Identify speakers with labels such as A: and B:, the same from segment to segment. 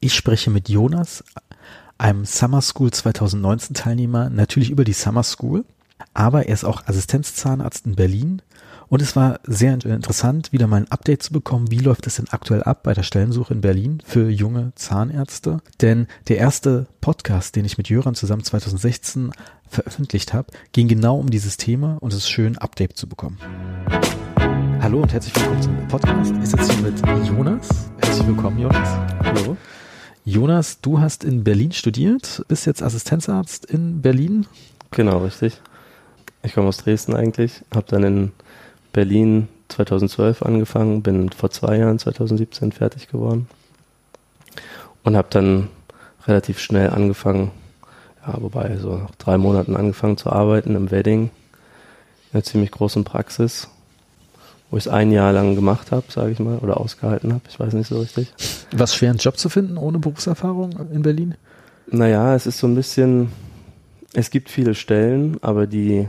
A: Ich spreche mit Jonas, einem Summer School 2019 Teilnehmer, natürlich über die Summer School, aber er ist auch Assistenzzahnarzt in Berlin und es war sehr interessant, wieder mal ein Update zu bekommen, wie läuft es denn aktuell ab bei der Stellensuche in Berlin für junge Zahnärzte. Denn der erste Podcast, den ich mit Jöran zusammen 2016 veröffentlicht habe, ging genau um dieses Thema und es ist schön, Update zu bekommen. Hallo und herzlich willkommen zum Podcast. Ich sitze hier mit Jonas. Herzlich willkommen, Jonas.
B: Hallo.
A: Jonas, du hast in Berlin studiert, bist jetzt Assistenzarzt in Berlin.
B: Genau, richtig. Ich komme aus Dresden eigentlich, habe dann in Berlin 2012 angefangen, bin vor zwei Jahren, 2017, fertig geworden und habe dann relativ schnell angefangen, ja, wobei so nach drei Monaten angefangen zu arbeiten im Wedding, in einer ziemlich großen Praxis, wo ich es ein Jahr lang gemacht habe, sage ich mal, oder ausgehalten habe, ich weiß nicht so richtig.
A: Was schwer, einen Job zu finden ohne Berufserfahrung in Berlin?
B: Naja, es ist so ein bisschen, es gibt viele Stellen, aber die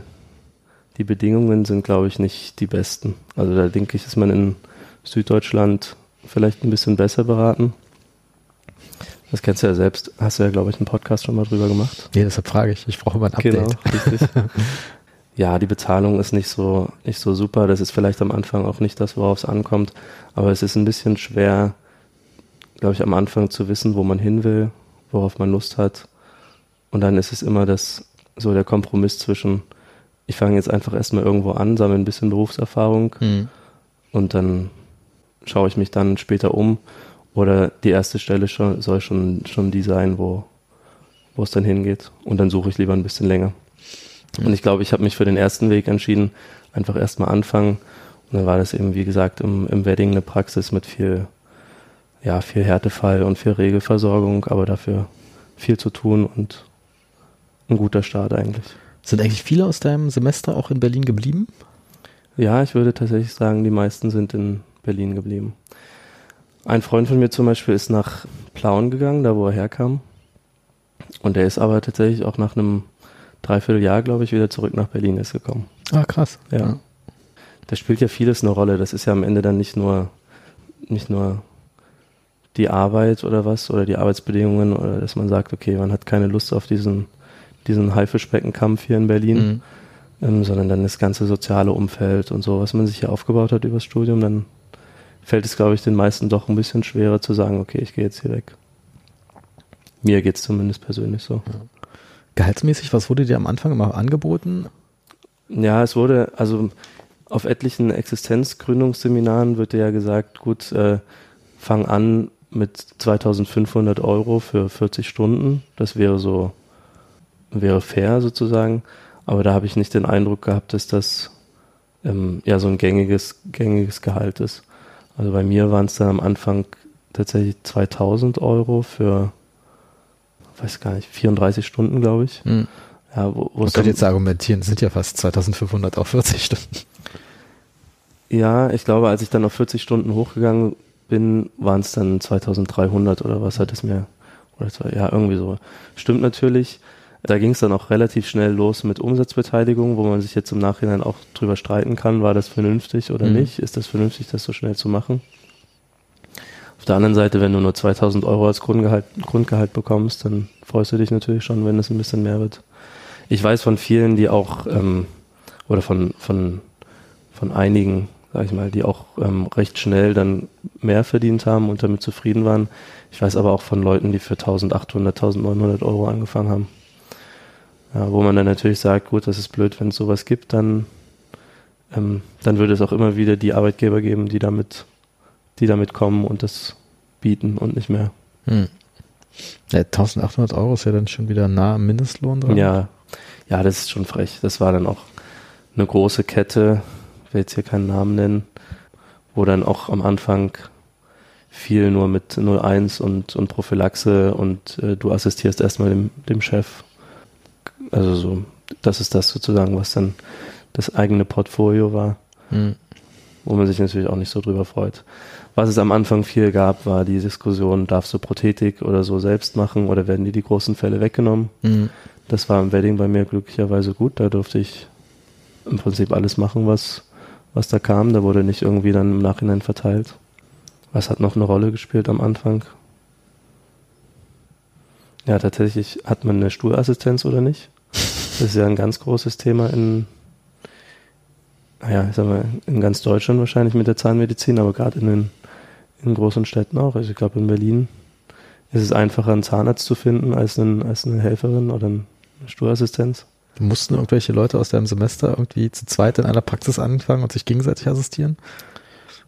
B: die Bedingungen sind, glaube ich, nicht die besten. Also da denke ich, ist man in Süddeutschland vielleicht ein bisschen besser beraten. Das kennst du ja selbst. Hast du ja, glaube ich, einen Podcast schon mal drüber gemacht.
A: Nee, deshalb frage ich. Ich brauche immer ein Update. Genau, richtig.
B: ja, die Bezahlung ist nicht so, nicht so super. Das ist vielleicht am Anfang auch nicht das, worauf es ankommt. Aber es ist ein bisschen schwer, glaube ich, am Anfang zu wissen, wo man hin will, worauf man Lust hat. Und dann ist es immer das, so der Kompromiss zwischen, ich fange jetzt einfach erstmal irgendwo an, sammle ein bisschen Berufserfahrung mhm. und dann schaue ich mich dann später um. Oder die erste Stelle schon, soll schon, schon die sein, wo, wo es dann hingeht. Und dann suche ich lieber ein bisschen länger. Mhm. Und ich glaube, ich habe mich für den ersten Weg entschieden, einfach erstmal anfangen. Und dann war das eben, wie gesagt, im, im Wedding eine Praxis mit viel, ja, viel Härtefall und viel Regelversorgung, aber dafür viel zu tun und ein guter Start eigentlich.
A: Sind eigentlich viele aus deinem Semester auch in Berlin geblieben?
B: Ja, ich würde tatsächlich sagen, die meisten sind in Berlin geblieben. Ein Freund von mir zum Beispiel ist nach Plauen gegangen, da wo er herkam. Und der ist aber tatsächlich auch nach einem Dreivierteljahr, glaube ich, wieder zurück nach Berlin ist gekommen.
A: Ah, krass.
B: Ja. ja. Da spielt ja vieles eine Rolle. Das ist ja am Ende dann nicht nur, nicht nur die Arbeit oder was oder die Arbeitsbedingungen oder dass man sagt, okay, man hat keine Lust auf diesen diesen Haifischbeckenkampf hier in Berlin, mhm. ähm, sondern dann das ganze soziale Umfeld und so, was man sich hier aufgebaut hat übers Studium, dann fällt es, glaube ich, den meisten doch ein bisschen schwerer zu sagen, okay, ich gehe jetzt hier weg. Mir geht es zumindest persönlich so. Ja.
A: Gehaltsmäßig, was wurde dir am Anfang immer angeboten?
B: Ja, es wurde, also auf etlichen Existenzgründungsseminaren wird dir ja gesagt, gut, äh, fang an mit 2500 Euro für 40 Stunden. Das wäre so wäre fair sozusagen, aber da habe ich nicht den Eindruck gehabt, dass das ähm, ja so ein gängiges, gängiges Gehalt ist. Also bei mir waren es dann am Anfang tatsächlich 2000 Euro für, weiß gar nicht, 34 Stunden, glaube ich.
A: Hm. Ja, wo, Man könnte jetzt argumentieren, sind ja fast 2500 auf 40 Stunden.
B: Ja, ich glaube, als ich dann auf 40 Stunden hochgegangen bin, waren es dann 2300 oder was hat es mir, oder zwei, ja, irgendwie so. Stimmt natürlich. Da ging es dann auch relativ schnell los mit Umsatzbeteiligung, wo man sich jetzt im Nachhinein auch drüber streiten kann, war das vernünftig oder mhm. nicht? Ist das vernünftig, das so schnell zu machen? Auf der anderen Seite, wenn du nur 2000 Euro als Grundgehalt, Grundgehalt bekommst, dann freust du dich natürlich schon, wenn es ein bisschen mehr wird. Ich weiß von vielen, die auch, ähm, oder von, von, von einigen, sag ich mal, die auch ähm, recht schnell dann mehr verdient haben und damit zufrieden waren. Ich weiß aber auch von Leuten, die für 1800, 1900 Euro angefangen haben. Ja, wo man dann natürlich sagt, gut, das ist blöd, wenn es sowas gibt, dann, ähm, dann würde es auch immer wieder die Arbeitgeber geben, die damit, die damit kommen und das bieten und nicht mehr. Hm.
A: Ja, 1800 Euro ist ja dann schon wieder nah am Mindestlohn
B: dran. Ja, ja, das ist schon frech. Das war dann auch eine große Kette, ich will jetzt hier keinen Namen nennen, wo dann auch am Anfang viel nur mit 01 und, und Prophylaxe und äh, du assistierst erstmal dem, dem Chef also so, das ist das sozusagen, was dann das eigene Portfolio war, mhm. wo man sich natürlich auch nicht so drüber freut. Was es am Anfang viel gab, war die Diskussion, darfst du Prothetik oder so selbst machen oder werden dir die großen Fälle weggenommen? Mhm. Das war im Wedding bei mir glücklicherweise gut, da durfte ich im Prinzip alles machen, was, was da kam. Da wurde nicht irgendwie dann im Nachhinein verteilt. Was hat noch eine Rolle gespielt am Anfang? Ja, tatsächlich hat man eine Stuhlassistenz oder nicht. Das ist ja ein ganz großes Thema in, naja, ich sag mal, in ganz Deutschland wahrscheinlich mit der Zahnmedizin, aber gerade in den in großen Städten auch. Also ich glaube in Berlin ist es einfacher, einen Zahnarzt zu finden als, einen, als eine Helferin oder eine Stuhlassistenz.
A: Mussten irgendwelche Leute aus deinem Semester irgendwie zu zweit in einer Praxis anfangen und sich gegenseitig assistieren?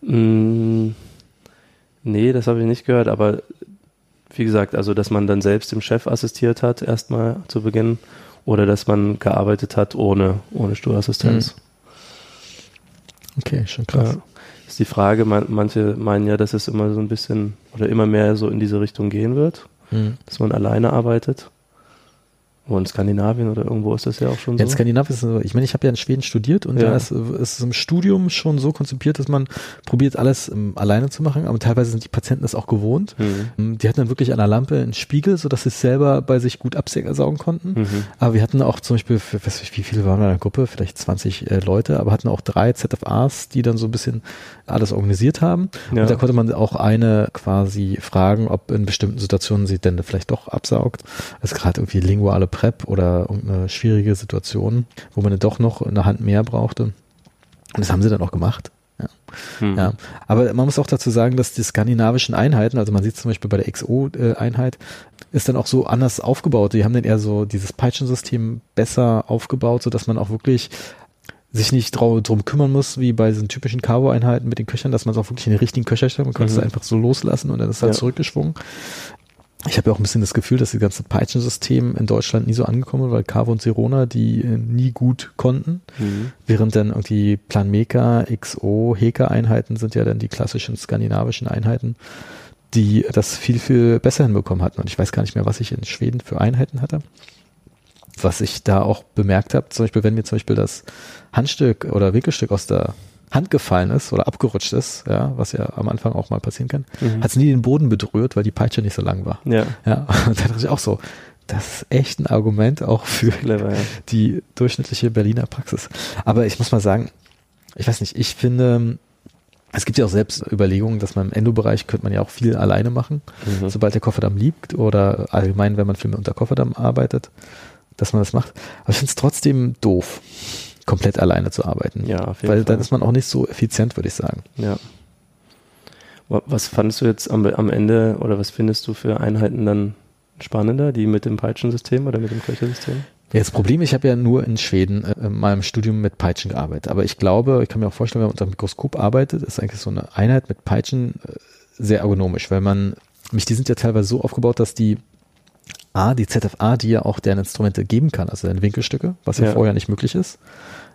B: Mm, nee, das habe ich nicht gehört, aber wie gesagt, also dass man dann selbst dem Chef assistiert hat, erstmal zu Beginn, oder dass man gearbeitet hat ohne, ohne Stuhlassistenz.
A: Mhm. Okay, schon krass.
B: Ja. Ist die Frage, man, manche meinen ja, dass es immer so ein bisschen oder immer mehr so in diese Richtung gehen wird,
A: Mhm.
B: dass man alleine arbeitet. Wo in Skandinavien oder irgendwo ist das ja auch schon
A: Ja, in
B: so.
A: Skandinavien ist es so, ich meine, ich habe ja in Schweden studiert und
B: Ja.
A: da ist, ist es im Studium schon so konzipiert, dass man probiert, alles ähm, alleine zu machen, aber teilweise sind die Patienten das auch gewohnt.
B: Mhm.
A: Ähm, Die hatten dann wirklich an der Lampe einen Spiegel, sodass sie es selber bei sich gut absaugen konnten.
B: Mhm.
A: Aber wir hatten auch zum Beispiel, für, weiß nicht, wie viele waren wir in der Gruppe? Vielleicht 20 äh, Leute, aber hatten auch drei ZFAs, die dann so ein bisschen alles organisiert haben.
B: Ja.
A: Und da konnte man auch eine quasi fragen, ob in bestimmten Situationen sie denn vielleicht doch absaugt. Also gerade irgendwie linguale Prep oder irgendeine schwierige Situation, wo man dann doch noch eine Hand mehr brauchte. Und das haben sie dann auch gemacht. Ja.
B: Mhm.
A: Ja, aber man muss auch dazu sagen, dass die skandinavischen Einheiten, also man sieht zum Beispiel bei der XO-Einheit, ist dann auch so anders aufgebaut. Die haben dann eher so dieses Peitschensystem besser aufgebaut, so dass man auch wirklich sich nicht drum kümmern muss, wie bei diesen typischen Cabo-Einheiten mit den Köchern, dass man es auch wirklich in den richtigen Köcher stellt. Man kann es
B: Mhm.
A: einfach so loslassen und dann ist es halt
B: Ja.
A: zurückgeschwungen. Ich habe ja auch ein bisschen das Gefühl, dass das ganze Peitschensystem in Deutschland nie so angekommen ist, weil Cavo und Sirona die äh, nie gut konnten.
B: Mhm.
A: Während dann irgendwie Planmeca, XO, Heka-Einheiten sind ja dann die klassischen skandinavischen Einheiten, die das viel, viel besser hinbekommen hatten. Und ich weiß gar nicht mehr, was ich in Schweden für Einheiten hatte. Was ich da auch bemerkt habe, zum Beispiel, wenn mir zum Beispiel das Handstück oder Winkelstück aus der Hand gefallen ist oder abgerutscht ist, ja, was ja am Anfang auch mal passieren kann,
B: Mhm.
A: hat es nie den Boden berührt, weil die Peitsche nicht so lang war.
B: Ja,
A: Ja, und da dachte ich auch so, das ist echt ein Argument auch für
B: clever, ja.
A: die durchschnittliche Berliner Praxis. Aber ich muss mal sagen, ich weiß nicht, ich finde, es gibt ja auch selbst Überlegungen, dass man im Endo-Bereich könnte man ja auch viel alleine machen,
B: Mhm.
A: sobald der Kofferdamm liegt oder allgemein, wenn man viel mit unter Kofferdamm arbeitet, dass man das macht. Aber ich finde es trotzdem doof, komplett alleine zu arbeiten.
B: Ja, auf jeden
A: Weil
B: Fall.
A: dann ist man auch nicht so effizient, würde ich sagen.
B: Ja. Wa- Was fandest du jetzt am, am Ende oder was findest du für Einheiten dann spannender, die mit dem Peitschensystem oder mit dem Köchersystem?
A: Ja, das Problem, ich habe ja nur in Schweden äh, in meinem Studium mit Peitschen gearbeitet. Aber ich glaube, ich kann mir auch vorstellen, wenn man unter dem Mikroskop arbeitet, ist eigentlich so eine Einheit mit Peitschen äh, sehr ergonomisch, weil man, mich, die sind ja teilweise so aufgebaut, dass die A, die ZFA, die ja auch deren Instrumente geben kann, also deren Winkelstücke, was ja,
B: Ja.
A: vorher nicht möglich ist.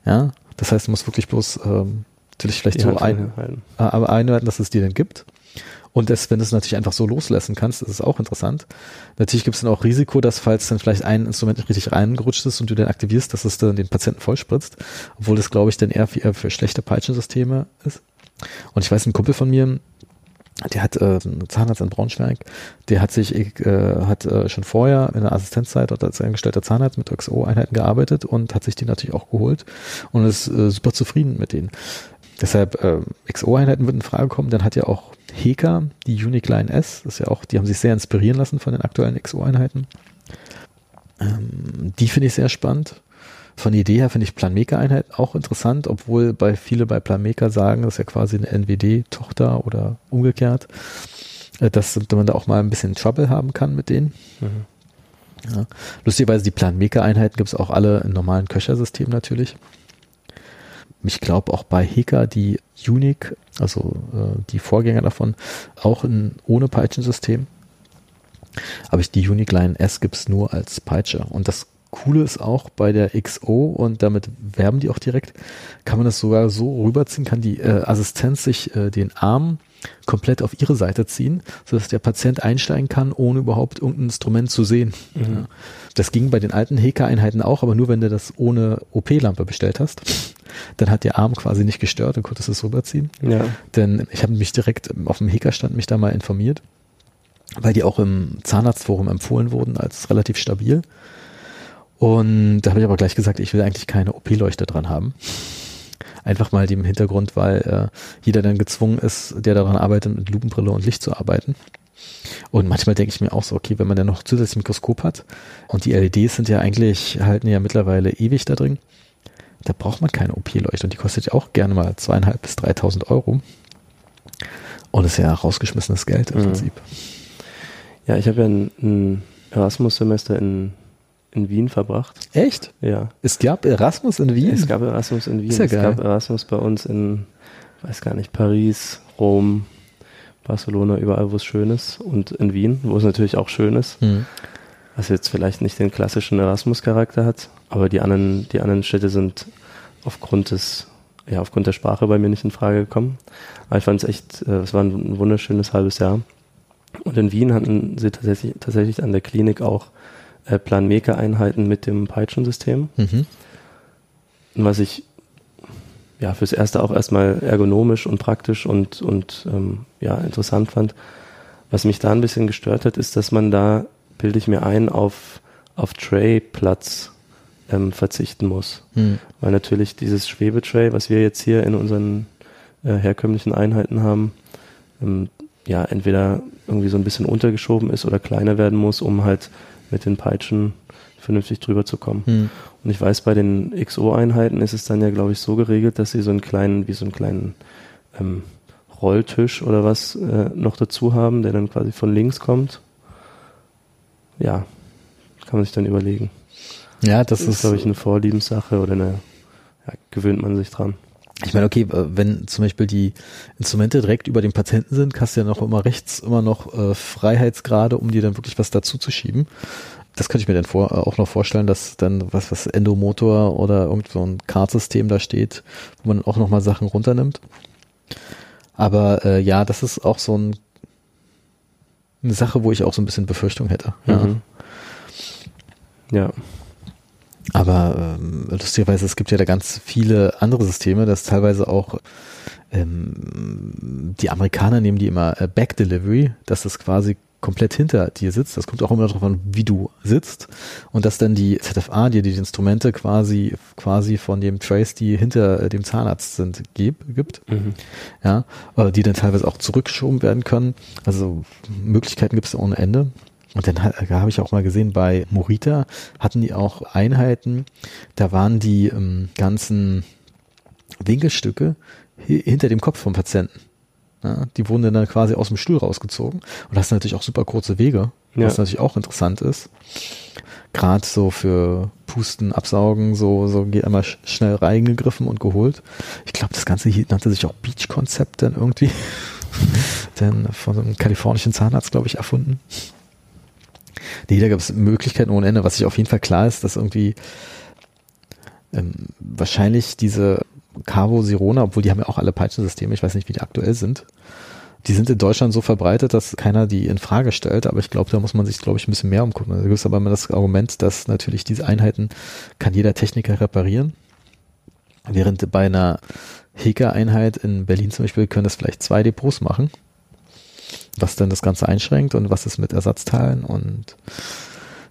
A: Ja, das heißt, du musst wirklich bloß ähm, natürlich vielleicht so ein, äh, aber einwerten, dass es die denn gibt. Und das, wenn du es natürlich einfach so loslassen kannst, ist es auch interessant. Natürlich gibt es dann auch Risiko, dass falls dann vielleicht ein Instrument nicht richtig reingerutscht ist und du den aktivierst, dass es dann den Patienten vollspritzt. Obwohl das, glaube ich, dann eher für, eher für schlechte Peitschensysteme ist. Und ich weiß, ein Kumpel von mir, der hat äh, einen Zahnarzt in Braunschweig, der hat sich äh, hat äh, schon vorher in der Assistenzzeit dort als eingestellter Zahnarzt mit XO-Einheiten gearbeitet und hat sich die natürlich auch geholt und ist äh, super zufrieden mit denen. Deshalb äh, XO-Einheiten würden in Frage kommen. Dann hat ja auch Heka die Unique Line S, ist ja auch, die haben sich sehr inspirieren lassen von den aktuellen XO-Einheiten. Ähm, die finde ich sehr spannend. Von der Idee her finde ich Planmaker-Einheit auch interessant, obwohl bei viele bei Planmaker sagen, das ist ja quasi eine NWD-Tochter oder umgekehrt, äh, dass man da auch mal ein bisschen Trouble haben kann mit denen.
B: Mhm.
A: Ja. Lustigerweise die Planmaker-Einheiten gibt es auch alle im normalen Köchersystem natürlich. Ich glaube auch bei Heka die Unique, also äh, die Vorgänger davon, auch in, ohne Peitschensystem. Aber ich, die Unique Line S gibt es nur als Peitsche. Und das Coole ist auch bei der XO und damit werben die auch direkt, kann man das sogar so rüberziehen, kann die äh, Assistenz sich äh, den Arm komplett auf ihre Seite ziehen, sodass der Patient einsteigen kann, ohne überhaupt irgendein Instrument zu sehen.
B: Mhm.
A: Ja. Das ging bei den alten Heka-Einheiten auch, aber nur wenn du das ohne OP-Lampe bestellt hast. Dann hat der Arm quasi nicht gestört und konntest es rüberziehen.
B: Ja.
A: Denn ich habe mich direkt auf dem Heka-Stand mich da mal informiert, weil die auch im Zahnarztforum empfohlen wurden als relativ stabil. Und da habe ich aber gleich gesagt, ich will eigentlich keine OP-Leuchte dran haben. Einfach mal dem Hintergrund, weil äh, jeder dann gezwungen ist, der daran arbeitet, mit Lupenbrille und Licht zu arbeiten. Und manchmal denke ich mir auch so, okay, wenn man dann noch zusätzlich ein Mikroskop hat und die LEDs sind ja eigentlich, halten ja mittlerweile ewig da drin, da braucht man keine OP-Leuchte und die kostet ja auch gerne mal zweieinhalb bis 3.000 Euro. Und ist ja rausgeschmissenes Geld im mhm. Prinzip.
B: Ja, ich habe ja ein, ein Erasmus-Semester in, in Wien verbracht.
A: Echt?
B: Ja.
A: Es gab Erasmus in Wien?
B: Es gab Erasmus in Wien. Ist ja es geil. gab Erasmus bei uns in, weiß gar nicht, Paris, Rom, Barcelona, überall, wo es schön ist. Und in Wien, wo es natürlich auch schön ist. Mhm. Was jetzt vielleicht nicht den klassischen Erasmus-Charakter hat, aber die anderen, die anderen Städte sind aufgrund des, ja, aufgrund der Sprache bei mir nicht in Frage gekommen. Aber ich fand es echt, äh, es war ein wunderschönes halbes Jahr. Und in Wien hatten sie tatsächlich, tatsächlich an der Klinik auch äh, Planmeker-Einheiten mit dem Peitschensystem. Mhm. Was ich ja fürs Erste auch erstmal ergonomisch und praktisch und, und ähm, ja, interessant fand. Was mich da ein bisschen gestört hat, ist, dass man da, bilde ich mir ein, auf, auf Tray-Platz ähm, verzichten muss. Mhm. Weil natürlich dieses Schwebetray, was wir jetzt hier in unseren äh, herkömmlichen Einheiten haben, ähm, ja, entweder irgendwie so ein bisschen untergeschoben ist oder kleiner werden muss, um halt mit den Peitschen vernünftig drüber zu kommen. Hm. Und ich weiß, bei den XO-Einheiten ist es dann ja, glaube ich, so geregelt, dass sie so einen kleinen, wie so einen kleinen ähm, Rolltisch oder was äh, noch dazu haben, der dann quasi von links kommt. Ja, kann man sich dann überlegen.
A: Ja, das, das ist,
B: glaube ich, eine Vorliebenssache oder eine, ja, gewöhnt man sich dran.
A: Ich meine, okay, wenn zum Beispiel die Instrumente direkt über dem Patienten sind, hast du ja noch immer rechts immer noch äh, Freiheitsgrade, um dir dann wirklich was dazu zu schieben. Das könnte ich mir dann vor, äh, auch noch vorstellen, dass dann was, was Endomotor oder irgend so ein Kartsystem da steht, wo man auch nochmal Sachen runternimmt. Aber äh, ja, das ist auch so ein, eine Sache, wo ich auch so ein bisschen Befürchtung hätte. Ja. Mhm.
B: ja.
A: Aber ähm, lustigerweise, es gibt ja da ganz viele andere Systeme, dass teilweise auch ähm, die Amerikaner nehmen die immer äh, Back Delivery, dass das quasi komplett hinter dir sitzt. Das kommt auch immer darauf an, wie du sitzt. Und dass dann die ZFA dir die Instrumente quasi, quasi von dem Trace, die hinter äh, dem Zahnarzt sind, gibt. gibt. Mhm. Ja, die dann teilweise auch zurückgeschoben werden können. Also Möglichkeiten gibt es ohne Ende. Und dann habe ich auch mal gesehen, bei Morita hatten die auch Einheiten, da waren die ähm, ganzen Winkelstücke hinter dem Kopf vom Patienten. Ja, die wurden dann quasi aus dem Stuhl rausgezogen. Und das sind natürlich auch super kurze Wege, ja. was natürlich auch interessant ist. Gerade so für Pusten, Absaugen, so, so geht einmal schnell reingegriffen und geholt. Ich glaube, das Ganze hier nannte sich auch Beach-Konzept dann irgendwie. denn von einem kalifornischen Zahnarzt, glaube ich, erfunden. Nee, da gab es Möglichkeiten ohne Ende. Was sich auf jeden Fall klar ist, dass irgendwie ähm, wahrscheinlich diese Cavo Sirona, obwohl die haben ja auch alle Peitschensysteme, ich weiß nicht, wie die aktuell sind. Die sind in Deutschland so verbreitet, dass keiner die in Frage stellt, aber ich glaube, da muss man sich, glaube ich, ein bisschen mehr umgucken. Da gibt es aber immer das Argument, dass natürlich diese Einheiten kann jeder Techniker reparieren. Während bei einer Heka-Einheit in Berlin zum Beispiel können das vielleicht zwei Depots machen was denn das Ganze einschränkt und was ist mit Ersatzteilen und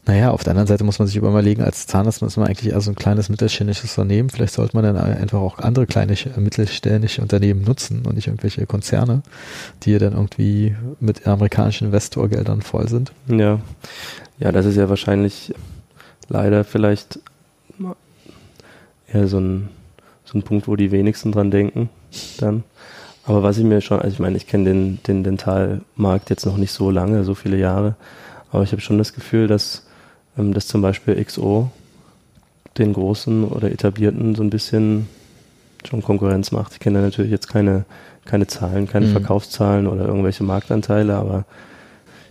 A: naja, auf der anderen Seite muss man sich überlegen, als Zahnarzt ist man eigentlich eher so ein kleines mittelständisches Unternehmen. Vielleicht sollte man dann einfach auch andere kleine mittelständische Unternehmen nutzen und nicht irgendwelche Konzerne, die dann irgendwie mit amerikanischen Investorgeldern voll sind.
B: Ja, ja, das ist ja wahrscheinlich leider vielleicht eher so ein, so ein Punkt, wo die wenigsten dran denken dann. Aber was ich mir schon, also ich meine, ich kenne den, den Dentalmarkt jetzt noch nicht so lange, so viele Jahre, aber ich habe schon das Gefühl, dass, ähm, dass zum Beispiel XO den großen oder etablierten so ein bisschen schon Konkurrenz macht. Ich kenne da natürlich jetzt keine, keine Zahlen, keine mhm. Verkaufszahlen oder irgendwelche Marktanteile, aber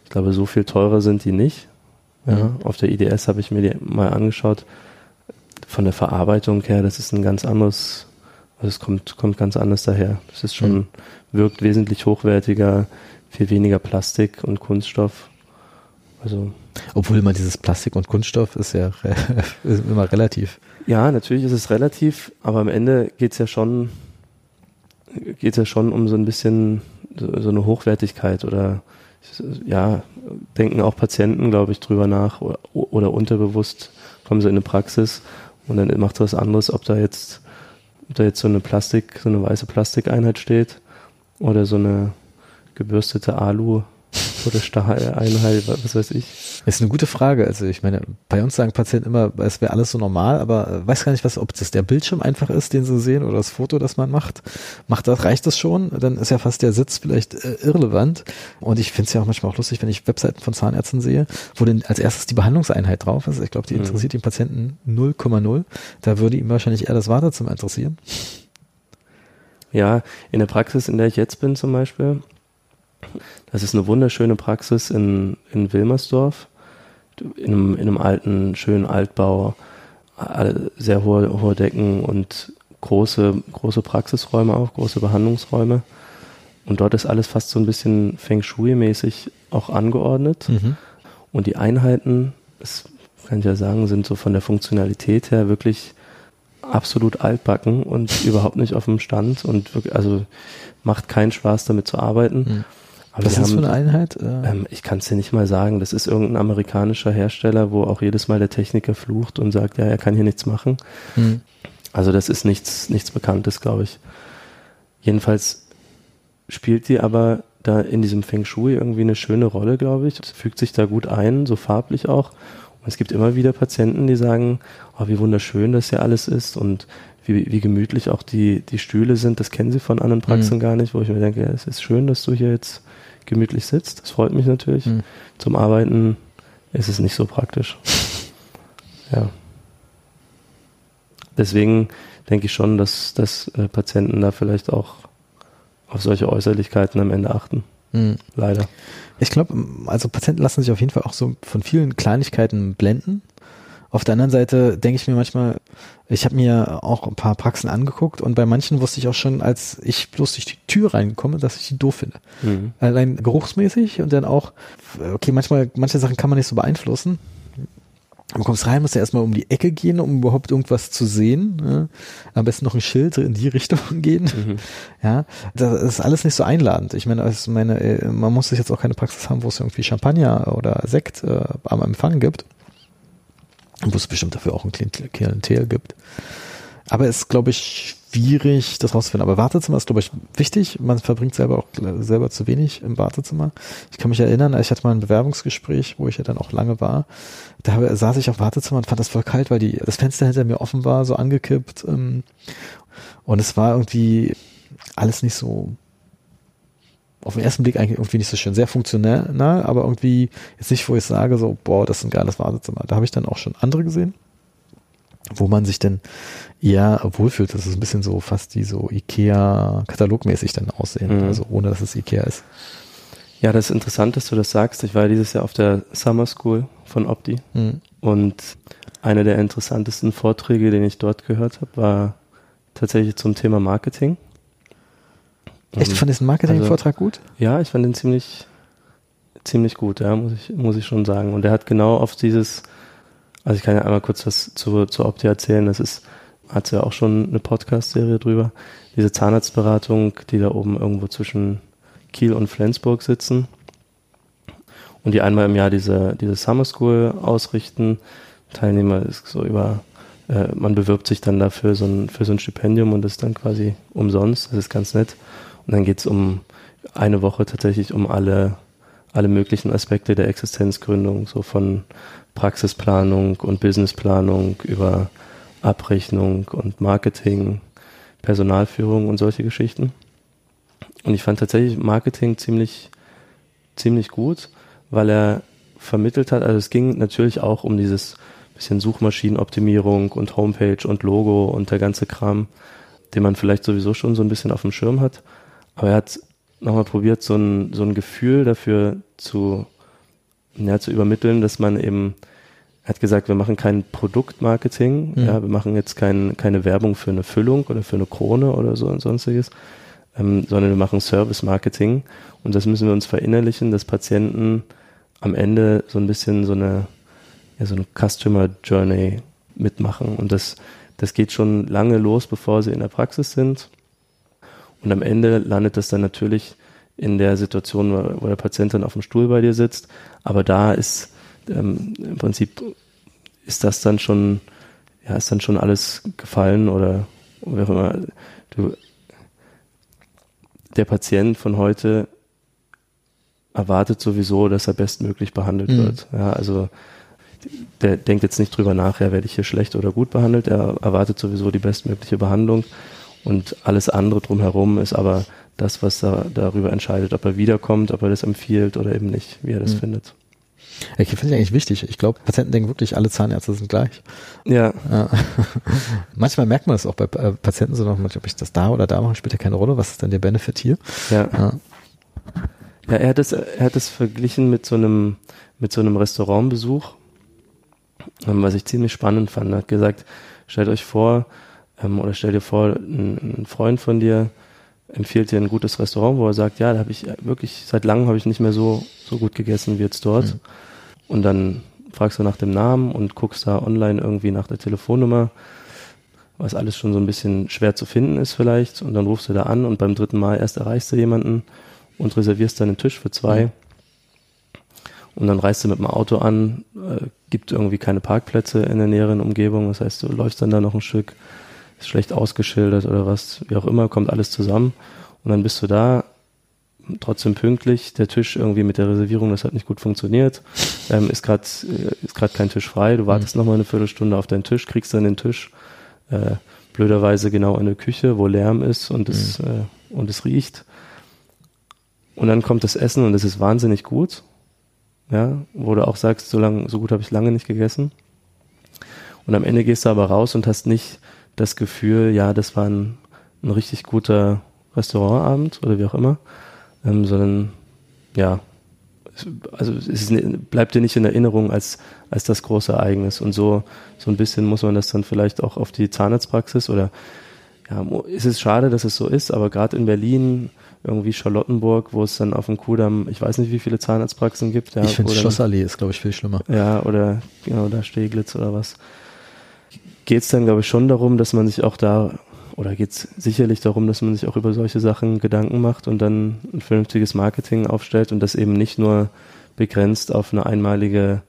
B: ich glaube, so viel teurer sind die nicht. Ja, mhm. Auf der IDS habe ich mir die mal angeschaut. Von der Verarbeitung her, das ist ein ganz anderes also es kommt, kommt ganz anders daher. Es ist schon, mhm. wirkt wesentlich hochwertiger, viel weniger Plastik und Kunststoff. Also.
A: Obwohl immer dieses Plastik und Kunststoff ist ja ist immer relativ.
B: Ja, natürlich ist es relativ, aber am Ende geht es ja schon, geht ja schon um so ein bisschen so eine Hochwertigkeit oder ja, denken auch Patienten, glaube ich, drüber nach oder, oder unterbewusst kommen sie in eine Praxis und dann macht es was anderes, ob da jetzt ob da jetzt so eine Plastik, so eine weiße Plastikeinheit steht oder so eine gebürstete Alu oder Stahleinheit, was weiß ich?
A: Das ist eine gute Frage. Also ich meine, bei uns sagen Patienten immer, es wäre alles so normal, aber äh, weiß gar nicht, was, ob das der Bildschirm einfach ist, den sie sehen oder das Foto, das man macht. Macht das, reicht das schon? Dann ist ja fast der Sitz vielleicht äh, irrelevant. Und ich finde es ja auch manchmal auch lustig, wenn ich Webseiten von Zahnärzten sehe, wo denn als erstes die Behandlungseinheit drauf ist. Ich glaube, die mhm. interessiert mhm. den Patienten 0,0. Da würde ihm wahrscheinlich eher das Wartezimmer interessieren.
B: Ja, in der Praxis, in der ich jetzt bin zum Beispiel, das ist eine wunderschöne Praxis in, in Wilmersdorf, in einem, in einem alten, schönen Altbau, sehr hohe, hohe Decken und große, große Praxisräume auch, große Behandlungsräume. Und dort ist alles fast so ein bisschen Feng Shui-mäßig auch angeordnet. Mhm. Und die Einheiten, das kann ich ja sagen, sind so von der Funktionalität her wirklich absolut altbacken und überhaupt nicht auf dem Stand und wirklich, also macht keinen Spaß damit zu arbeiten. Mhm.
A: Aber Was ist das für eine Einheit?
B: Äh, ähm, ich kann es dir nicht mal sagen. Das ist irgendein amerikanischer Hersteller, wo auch jedes Mal der Techniker flucht und sagt, ja, er kann hier nichts machen. Mhm. Also das ist nichts, nichts Bekanntes, glaube ich. Jedenfalls spielt die aber da in diesem Feng Shui irgendwie eine schöne Rolle, glaube ich. Fügt sich da gut ein, so farblich auch. Und es gibt immer wieder Patienten, die sagen, oh, wie wunderschön das hier alles ist und wie, wie gemütlich auch die, die Stühle sind. Das kennen sie von anderen Praxen mhm. gar nicht, wo ich mir denke, ja, es ist schön, dass du hier jetzt gemütlich sitzt. Das freut mich natürlich. Mhm. Zum Arbeiten ist es nicht so praktisch. ja. Deswegen denke ich schon, dass, dass äh, Patienten da vielleicht auch auf solche Äußerlichkeiten am Ende achten. Mhm. Leider.
A: Ich glaube, also Patienten lassen sich auf jeden Fall auch so von vielen Kleinigkeiten blenden. Auf der anderen Seite denke ich mir manchmal, ich habe mir auch ein paar Praxen angeguckt und bei manchen wusste ich auch schon, als ich bloß durch die Tür reinkomme, dass ich die doof finde. Mhm. Allein geruchsmäßig und dann auch, okay, manchmal, manche Sachen kann man nicht so beeinflussen. Du kommst rein, musst ja erstmal um die Ecke gehen, um überhaupt irgendwas zu sehen. Ne? Am besten noch ein Schild in die Richtung gehen. Mhm. Ja, das ist alles nicht so einladend. Ich meine, also meine, äh, man muss sich jetzt auch keine Praxis haben, wo es irgendwie Champagner oder Sekt äh, am Empfang gibt. Wo es bestimmt dafür auch ein Klientel gibt. Aber es ist, glaube ich, schwierig, das rauszufinden. Aber Wartezimmer ist, glaube ich, wichtig. Man verbringt selber auch selber zu wenig im Wartezimmer. Ich kann mich erinnern, ich hatte mal ein Bewerbungsgespräch, wo ich ja dann auch lange war. Da saß ich auf Wartezimmer und fand das voll kalt, weil die, das Fenster hinter mir offen war, so angekippt. Ähm, und es war irgendwie alles nicht so auf den ersten Blick eigentlich irgendwie nicht so schön. Sehr funktionell, aber irgendwie jetzt nicht, wo ich sage, so, boah, das ist ein geiles Wartezimmer. Da habe ich dann auch schon andere gesehen wo man sich denn eher wohlfühlt. Das ist ein bisschen so fast die so IKEA-katalogmäßig dann aussehen, mhm. also ohne dass es IKEA ist.
B: Ja, das ist interessant, dass du das sagst. Ich war ja dieses Jahr auf der Summer School von Opti mhm. und einer der interessantesten Vorträge, den ich dort gehört habe, war tatsächlich zum Thema Marketing.
A: Echt, du fandest den Marketing-Vortrag also, gut?
B: Ja, ich fand den ziemlich, ziemlich gut, ja, muss ich, muss ich schon sagen. Und er hat genau auf dieses also ich kann ja einmal kurz was zu, zu Opti erzählen. Das ist, hat ja auch schon eine Podcast-Serie drüber. Diese Zahnarztberatung, die da oben irgendwo zwischen Kiel und Flensburg sitzen und die einmal im Jahr diese, diese Summer School ausrichten. Teilnehmer ist so über, äh, man bewirbt sich dann dafür so ein, für so ein Stipendium und das ist dann quasi umsonst. Das ist ganz nett. Und dann geht's um eine Woche tatsächlich um alle, alle möglichen Aspekte der Existenzgründung, so von Praxisplanung und Businessplanung, über Abrechnung und Marketing, Personalführung und solche Geschichten. Und ich fand tatsächlich Marketing ziemlich, ziemlich gut, weil er vermittelt hat, also es ging natürlich auch um dieses bisschen Suchmaschinenoptimierung und Homepage und Logo und der ganze Kram, den man vielleicht sowieso schon so ein bisschen auf dem Schirm hat. Aber er hat nochmal probiert, so ein, so ein Gefühl dafür zu ja, zu übermitteln, dass man eben, er hat gesagt, wir machen kein Produktmarketing, mhm. ja, wir machen jetzt kein, keine Werbung für eine Füllung oder für eine Krone oder so und sonstiges, ähm, sondern wir machen Service-Marketing und das müssen wir uns verinnerlichen, dass Patienten am Ende so ein bisschen so eine, ja, so eine Customer Journey mitmachen und das, das geht schon lange los, bevor sie in der Praxis sind. Und am Ende landet das dann natürlich in der Situation, wo der Patient dann auf dem Stuhl bei dir sitzt. Aber da ist ähm, im Prinzip ist das dann schon, ja, ist dann schon alles gefallen oder wie auch immer. Du, der Patient von heute erwartet sowieso, dass er bestmöglich behandelt mhm. wird. Ja, also der denkt jetzt nicht drüber nach, ja, werde ich hier schlecht oder gut behandelt. Er erwartet sowieso die bestmögliche Behandlung und alles andere drumherum ist aber das, was er darüber entscheidet, ob er wiederkommt, ob er das empfiehlt oder eben nicht, wie er das mhm. findet.
A: Ich finde ich eigentlich wichtig. Ich glaube, Patienten denken wirklich, alle Zahnärzte sind gleich.
B: Ja.
A: Manchmal merkt man das auch bei äh, Patienten so noch, ob ich das da oder da mache, spielt ja keine Rolle. Was ist denn der Benefit hier?
B: Ja. Ja, ja er hat es, er hat es verglichen mit so einem, mit so einem Restaurantbesuch, ähm, was ich ziemlich spannend fand. Er hat gesagt, stellt euch vor, ähm, oder stell dir vor, ein, ein Freund von dir empfiehlt dir ein gutes Restaurant, wo er sagt, ja, da habe ich wirklich, seit langem habe ich nicht mehr so, so gut gegessen wie jetzt dort. Mhm. Und dann fragst du nach dem Namen und guckst da online irgendwie nach der Telefonnummer, was alles schon so ein bisschen schwer zu finden ist vielleicht. Und dann rufst du da an und beim dritten Mal erst erreichst du jemanden und reservierst dann einen Tisch für zwei. Mhm. Und dann reist du mit dem Auto an, äh, gibt irgendwie keine Parkplätze in der näheren Umgebung. Das heißt, du läufst dann da noch ein Stück, ist schlecht ausgeschildert oder was, wie auch immer, kommt alles zusammen. Und dann bist du da, trotzdem pünktlich, der Tisch irgendwie mit der Reservierung, das hat nicht gut funktioniert, ähm, ist gerade äh, ist gerade kein Tisch frei, du wartest mhm. noch mal eine Viertelstunde auf deinen Tisch, kriegst dann den Tisch, äh, blöderweise genau in der Küche, wo Lärm ist und es, mhm. äh, und es riecht. Und dann kommt das Essen und es ist wahnsinnig gut, ja, wo du auch sagst, so lang, so gut habe ich lange nicht gegessen. Und am Ende gehst du aber raus und hast nicht das Gefühl, ja, das war ein, ein richtig guter Restaurantabend oder wie auch immer, ähm, sondern ja, also es bleibt dir nicht in Erinnerung als, als das große Ereignis. Und so, so ein bisschen muss man das dann vielleicht auch auf die Zahnarztpraxis oder ja, es ist schade, dass es so ist, aber gerade in Berlin, irgendwie Charlottenburg, wo es dann auf dem Kudamm, ich weiß nicht, wie viele Zahnarztpraxen gibt.
A: Ja, ich finde Schlossallee ist, glaube ich, viel schlimmer.
B: Ja, oder genau, da Steglitz oder was geht es dann, glaube ich, schon darum, dass man sich auch da, oder geht es sicherlich darum, dass man sich auch über solche Sachen Gedanken macht und dann ein vernünftiges Marketing aufstellt und das eben nicht nur begrenzt auf eine einmalige,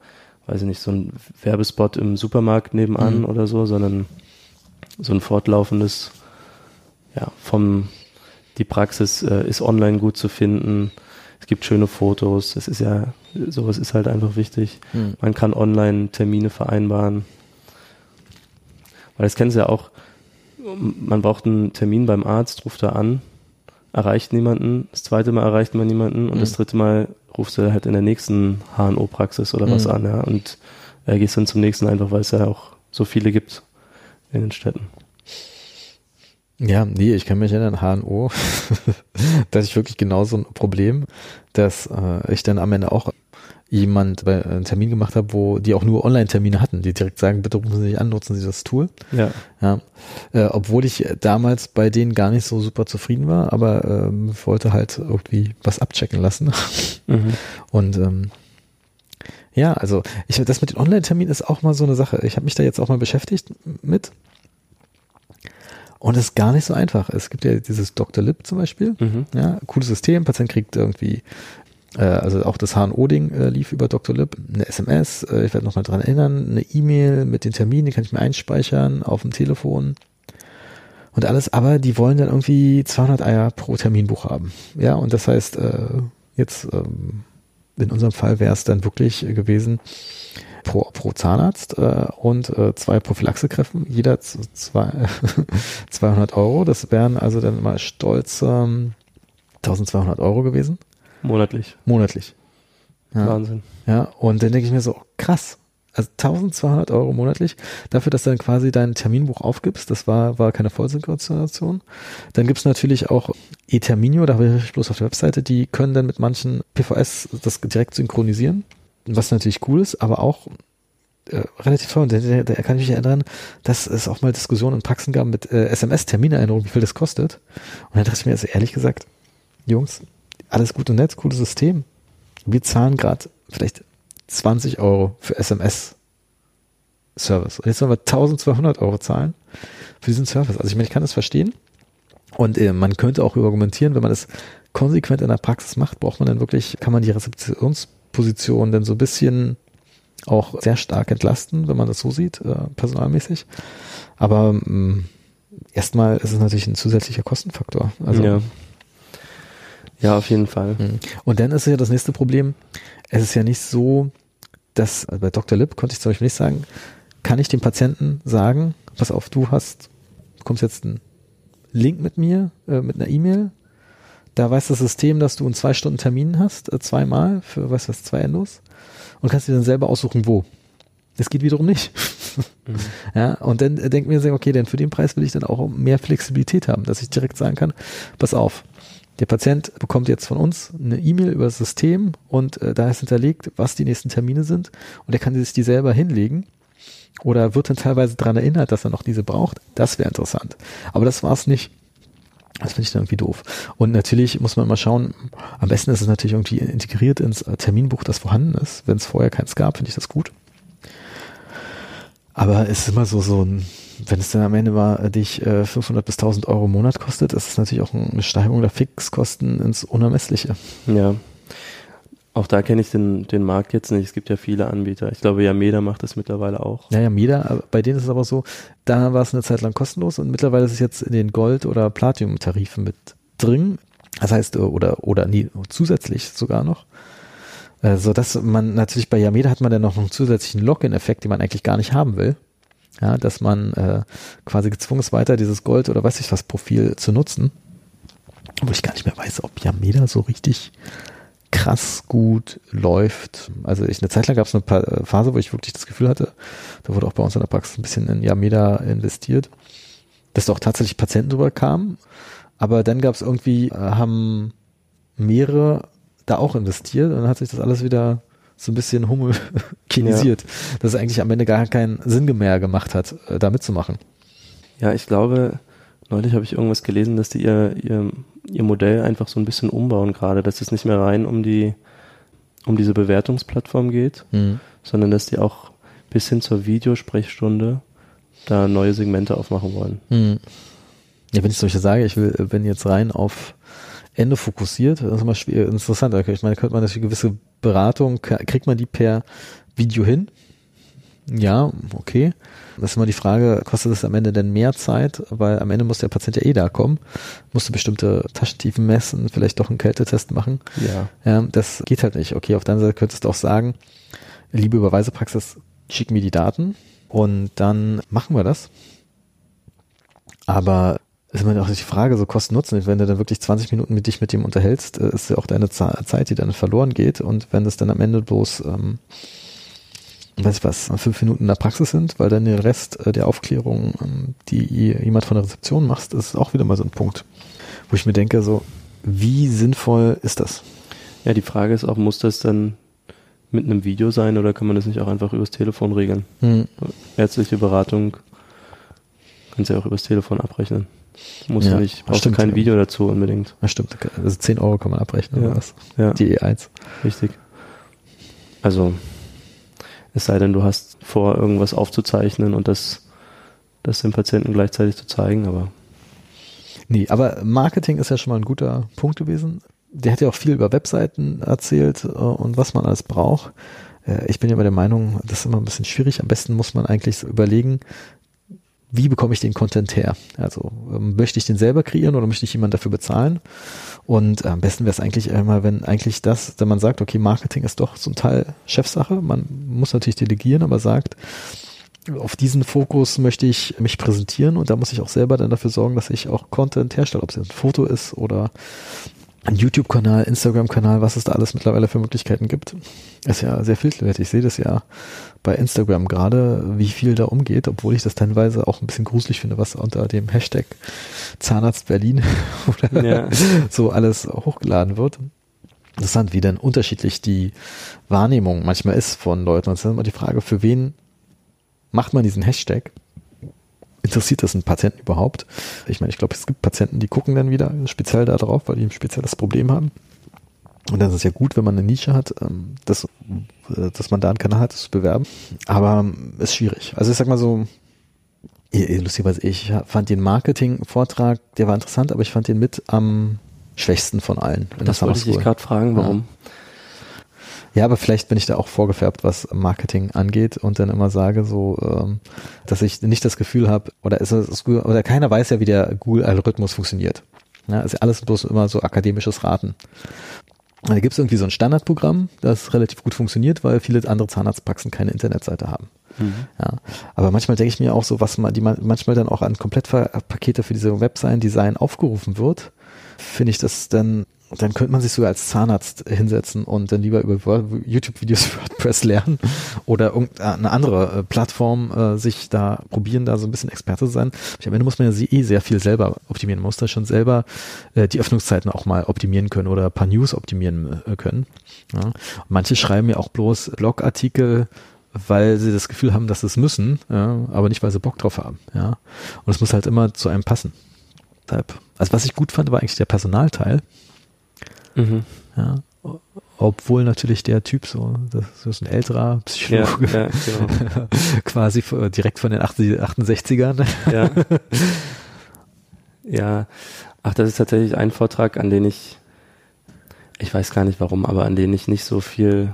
B: weiß ich nicht, so ein Werbespot im Supermarkt nebenan mhm. oder so, sondern so ein fortlaufendes, ja, vom, die Praxis äh, ist online gut zu finden. Es gibt schöne Fotos. Es ist ja, sowas ist halt einfach wichtig. Mhm. Man kann online Termine vereinbaren. Weil das kennen Sie ja auch, man braucht einen Termin beim Arzt, ruft er an, erreicht niemanden, das zweite Mal erreicht man niemanden und mhm. das dritte Mal rufst du halt in der nächsten HNO-Praxis oder was mhm. an, ja, und äh, gehst dann zum nächsten einfach, weil es ja auch so viele gibt in den Städten.
A: Ja, nee, ich kann mich erinnern, HNO, da hatte ich wirklich genauso ein Problem, dass äh, ich dann am Ende auch jemand bei, einen Termin gemacht habe, wo die auch nur Online-Termine hatten, die direkt sagen, bitte rufen Sie sich an, nutzen Sie das Tool.
B: Ja.
A: ja. Äh, obwohl ich damals bei denen gar nicht so super zufrieden war, aber ähm, wollte halt irgendwie was abchecken lassen. Mhm. Und ähm, ja, also ich das mit den Online-Terminen ist auch mal so eine Sache. Ich habe mich da jetzt auch mal beschäftigt mit. Und es ist gar nicht so einfach. Es gibt ja dieses Dr. Lib zum Beispiel. Mhm. Ja, cooles System. Patient kriegt irgendwie äh, also auch das HNO-Ding äh, lief über Dr. Lib, eine SMS, äh, ich werde nochmal dran erinnern, eine E-Mail mit den Terminen, die kann ich mir einspeichern auf dem Telefon und alles, aber die wollen dann irgendwie 200 Eier pro Terminbuch haben. Ja, und das heißt, äh, jetzt ähm, in unserem Fall wäre es dann wirklich gewesen, pro, pro Zahnarzt äh, und äh, zwei Prophylaxekräften, jeder zwei, 200 Euro. Das wären also dann mal stolz ähm, 1200 Euro gewesen.
B: Monatlich.
A: Monatlich.
B: Ja. Wahnsinn.
A: Ja, und dann denke ich mir so, krass. Also 1200 Euro monatlich dafür, dass du dann quasi dein Terminbuch aufgibst. Das war, war keine Vollsynchronisation. Dann gibt's natürlich auch eTerminio, da habe ich bloß auf der Webseite, die können dann mit manchen PVS das direkt synchronisieren, was natürlich cool ist, aber auch äh, relativ toll. Und da, da kann ich mich erinnern, dass es auch mal Diskussionen in Praxen gab mit äh, SMS-Terminerinnerung, wie viel das kostet. Und dann dachte ich mir, also ehrlich gesagt, Jungs, alles gut und nett, cooles System. Wir zahlen gerade vielleicht 20 Euro für SMS-Service. Und jetzt sollen wir 1200 Euro zahlen für diesen Service. Also ich meine, ich kann das verstehen. Und äh, man könnte auch argumentieren, wenn man das konsequent in der Praxis macht, braucht man dann wirklich, kann man die Rezeptionsposition dann so ein bisschen auch sehr stark entlasten, wenn man das so sieht, äh, personalmäßig. Aber ähm, erstmal ist es natürlich ein zusätzlicher Kostenfaktor. Also
B: ja. Ja, auf jeden Fall.
A: Mhm. Und dann ist ja das nächste Problem, es ist ja nicht so, dass also bei Dr. Lipp konnte ich zum Beispiel nicht sagen, kann ich dem Patienten sagen, pass auf, du hast, kommst jetzt einen Link mit mir, äh, mit einer E-Mail, da weiß das System, dass du einen zwei Stunden Termin hast, äh, zweimal für, was was, zwei Endos und kannst dir dann selber aussuchen, wo. Das geht wiederum nicht. Mhm. Ja, und dann denken wir okay, denn für den Preis will ich dann auch mehr Flexibilität haben, dass ich direkt sagen kann, pass auf, der Patient bekommt jetzt von uns eine E-Mail über das System und äh, da ist hinterlegt, was die nächsten Termine sind und er kann sich die selber hinlegen oder wird dann teilweise daran erinnert, dass er noch diese braucht. Das wäre interessant. Aber das war es nicht. Das finde ich dann irgendwie doof. Und natürlich muss man mal schauen, am besten ist es natürlich irgendwie integriert ins äh, Terminbuch, das vorhanden ist. Wenn es vorher keins gab, finde ich das gut. Aber es ist immer so, so ein, wenn es dann am Ende mal äh, dich äh, 500 bis 1000 Euro im Monat kostet, ist es natürlich auch eine Steigerung der Fixkosten ins Unermessliche.
B: Ja. Auch da kenne ich den, den Markt jetzt nicht. Es gibt ja viele Anbieter. Ich glaube, Yameda macht das mittlerweile auch.
A: Ja, Yameda, bei denen ist es aber so, da war es eine Zeit lang kostenlos und mittlerweile ist es jetzt in den Gold- oder Platinum-Tarifen mit drin. Das heißt, äh, oder, oder nie, zusätzlich sogar noch. So dass man natürlich bei Yameda hat man dann noch einen zusätzlichen Login-Effekt, den man eigentlich gar nicht haben will. Ja, dass man äh, quasi gezwungen ist, weiter dieses Gold oder weiß ich was Profil zu nutzen. Wo ich gar nicht mehr weiß, ob Yameda so richtig krass gut läuft. Also ich eine Zeit lang gab es eine äh, Phase, wo ich wirklich das Gefühl hatte, da wurde auch bei uns in der Praxis ein bisschen in Yameda investiert, dass da auch tatsächlich Patienten drüber kamen. Aber dann gab es irgendwie, äh, haben mehrere da auch investiert und dann hat sich das alles wieder so ein bisschen homogenisiert, ja. dass es eigentlich am Ende gar keinen Sinn mehr gemacht hat, äh, da mitzumachen.
B: Ja, ich glaube, neulich habe ich irgendwas gelesen, dass die ihr, ihr, ihr Modell einfach so ein bisschen umbauen gerade, dass es nicht mehr rein um die um diese Bewertungsplattform geht, mhm. sondern dass die auch bis hin zur Videosprechstunde da neue Segmente aufmachen wollen. Mhm.
A: Ja, wenn ich solche sage, ich will, wenn jetzt rein auf Ende fokussiert. Das ist immer schwierig, interessant. Ich meine, könnte man natürlich gewisse Beratung, kriegt man die per Video hin? Ja, okay. Das ist immer die Frage, kostet es am Ende denn mehr Zeit? Weil am Ende muss der Patient ja eh da kommen, musste bestimmte Taschentiefen messen, vielleicht doch einen Kältetest machen.
B: Ja.
A: ja. Das geht halt nicht. Okay, auf der anderen Seite könntest du auch sagen, liebe Überweisepraxis, schick mir die Daten und dann machen wir das. Aber ist immer auch die Frage, so Kosten-Nutzen. Wenn du dann wirklich 20 Minuten mit dich mit dem unterhältst, äh, ist ja auch deine Zeit, die dann verloren geht. Und wenn das dann am Ende bloß, ähm, weiß ich was, fünf Minuten in der Praxis sind, weil dann der Rest äh, der Aufklärung, ähm, die jemand von der Rezeption macht, ist auch wieder mal so ein Punkt, wo ich mir denke, so, wie sinnvoll ist das?
B: Ja, die Frage ist auch, muss das dann mit einem Video sein oder kann man das nicht auch einfach übers Telefon regeln? Hm. Ärztliche Beratung kannst du ja auch übers Telefon abrechnen. Muss ja, nicht, brauchst stimmt, kein Video dazu unbedingt.
A: Ja, stimmt. Also 10 Euro kann man abrechnen ja. oder was?
B: Ja.
A: Die E1.
B: Richtig. Also, es sei denn, du hast vor, irgendwas aufzuzeichnen und das, das dem Patienten gleichzeitig zu zeigen, aber.
A: Nee, aber Marketing ist ja schon mal ein guter Punkt gewesen. Der hat ja auch viel über Webseiten erzählt äh, und was man alles braucht. Äh, ich bin ja immer der Meinung, das ist immer ein bisschen schwierig. Am besten muss man eigentlich überlegen, wie bekomme ich den Content her? Also ähm, möchte ich den selber kreieren oder möchte ich jemanden dafür bezahlen? Und äh, am besten wäre es eigentlich immer, wenn eigentlich das, wenn man sagt, okay, Marketing ist doch zum Teil Chefsache, man muss natürlich delegieren, aber sagt, auf diesen Fokus möchte ich mich präsentieren und da muss ich auch selber dann dafür sorgen, dass ich auch Content herstelle, ob es ein Foto ist oder YouTube-Kanal, Instagram-Kanal, was es da alles mittlerweile für Möglichkeiten gibt. Ist ja sehr vielfältig. Ich sehe das ja bei Instagram gerade, wie viel da umgeht, obwohl ich das teilweise auch ein bisschen gruselig finde, was unter dem Hashtag Zahnarzt Berlin oder ja. so alles hochgeladen wird. Interessant, wie dann unterschiedlich die Wahrnehmung manchmal ist von Leuten. Und es ist immer die Frage, für wen macht man diesen Hashtag? Interessiert das einen Patienten überhaupt? Ich meine, ich glaube, es gibt Patienten, die gucken dann wieder speziell da drauf, weil die ein spezielles Problem haben. Und dann ist es ja gut, wenn man eine Nische hat, ähm, dass, äh, dass man da einen Kanal hat, das zu bewerben. Aber ähm, ist schwierig. Also ich sag mal so, lustigerweise, ich fand den Marketing-Vortrag, der war interessant, aber ich fand den mit am schwächsten von allen.
B: Das wollte ich dich gerade fragen, warum? Ja.
A: Ja, aber vielleicht bin ich da auch vorgefärbt, was Marketing angeht und dann immer sage so, ähm, dass ich nicht das Gefühl habe, oder, ist es, oder keiner weiß ja, wie der Google-Algorithmus funktioniert. Ja, ist ja alles bloß immer so akademisches Raten. Da gibt es irgendwie so ein Standardprogramm, das relativ gut funktioniert, weil viele andere Zahnarztpraxen keine Internetseite haben. Mhm. Ja, aber manchmal denke ich mir auch so, was man, die man manchmal dann auch an Komplettpakete für diese Webseiten-Design aufgerufen wird, finde ich das dann dann könnte man sich sogar als Zahnarzt hinsetzen und dann lieber über YouTube-Videos WordPress lernen oder irgendeine andere äh, Plattform äh, sich da probieren, da so ein bisschen Experte zu sein. Am Ende muss man ja eh sehr viel selber optimieren. Man muss da schon selber äh, die Öffnungszeiten auch mal optimieren können oder ein paar News optimieren äh, können. Ja. manche schreiben ja auch bloß Blogartikel, weil sie das Gefühl haben, dass sie es müssen, ja, aber nicht, weil sie Bock drauf haben. Ja. Und es muss halt immer zu einem passen. Also was ich gut fand, war eigentlich der Personalteil. Mhm. Ja, obwohl natürlich der Typ so, das ist ein älterer Psychologe, ja, ja, genau. quasi direkt von den 68ern.
B: Ja. ja, ach, das ist tatsächlich ein Vortrag, an den ich, ich weiß gar nicht warum, aber an den ich nicht so viel,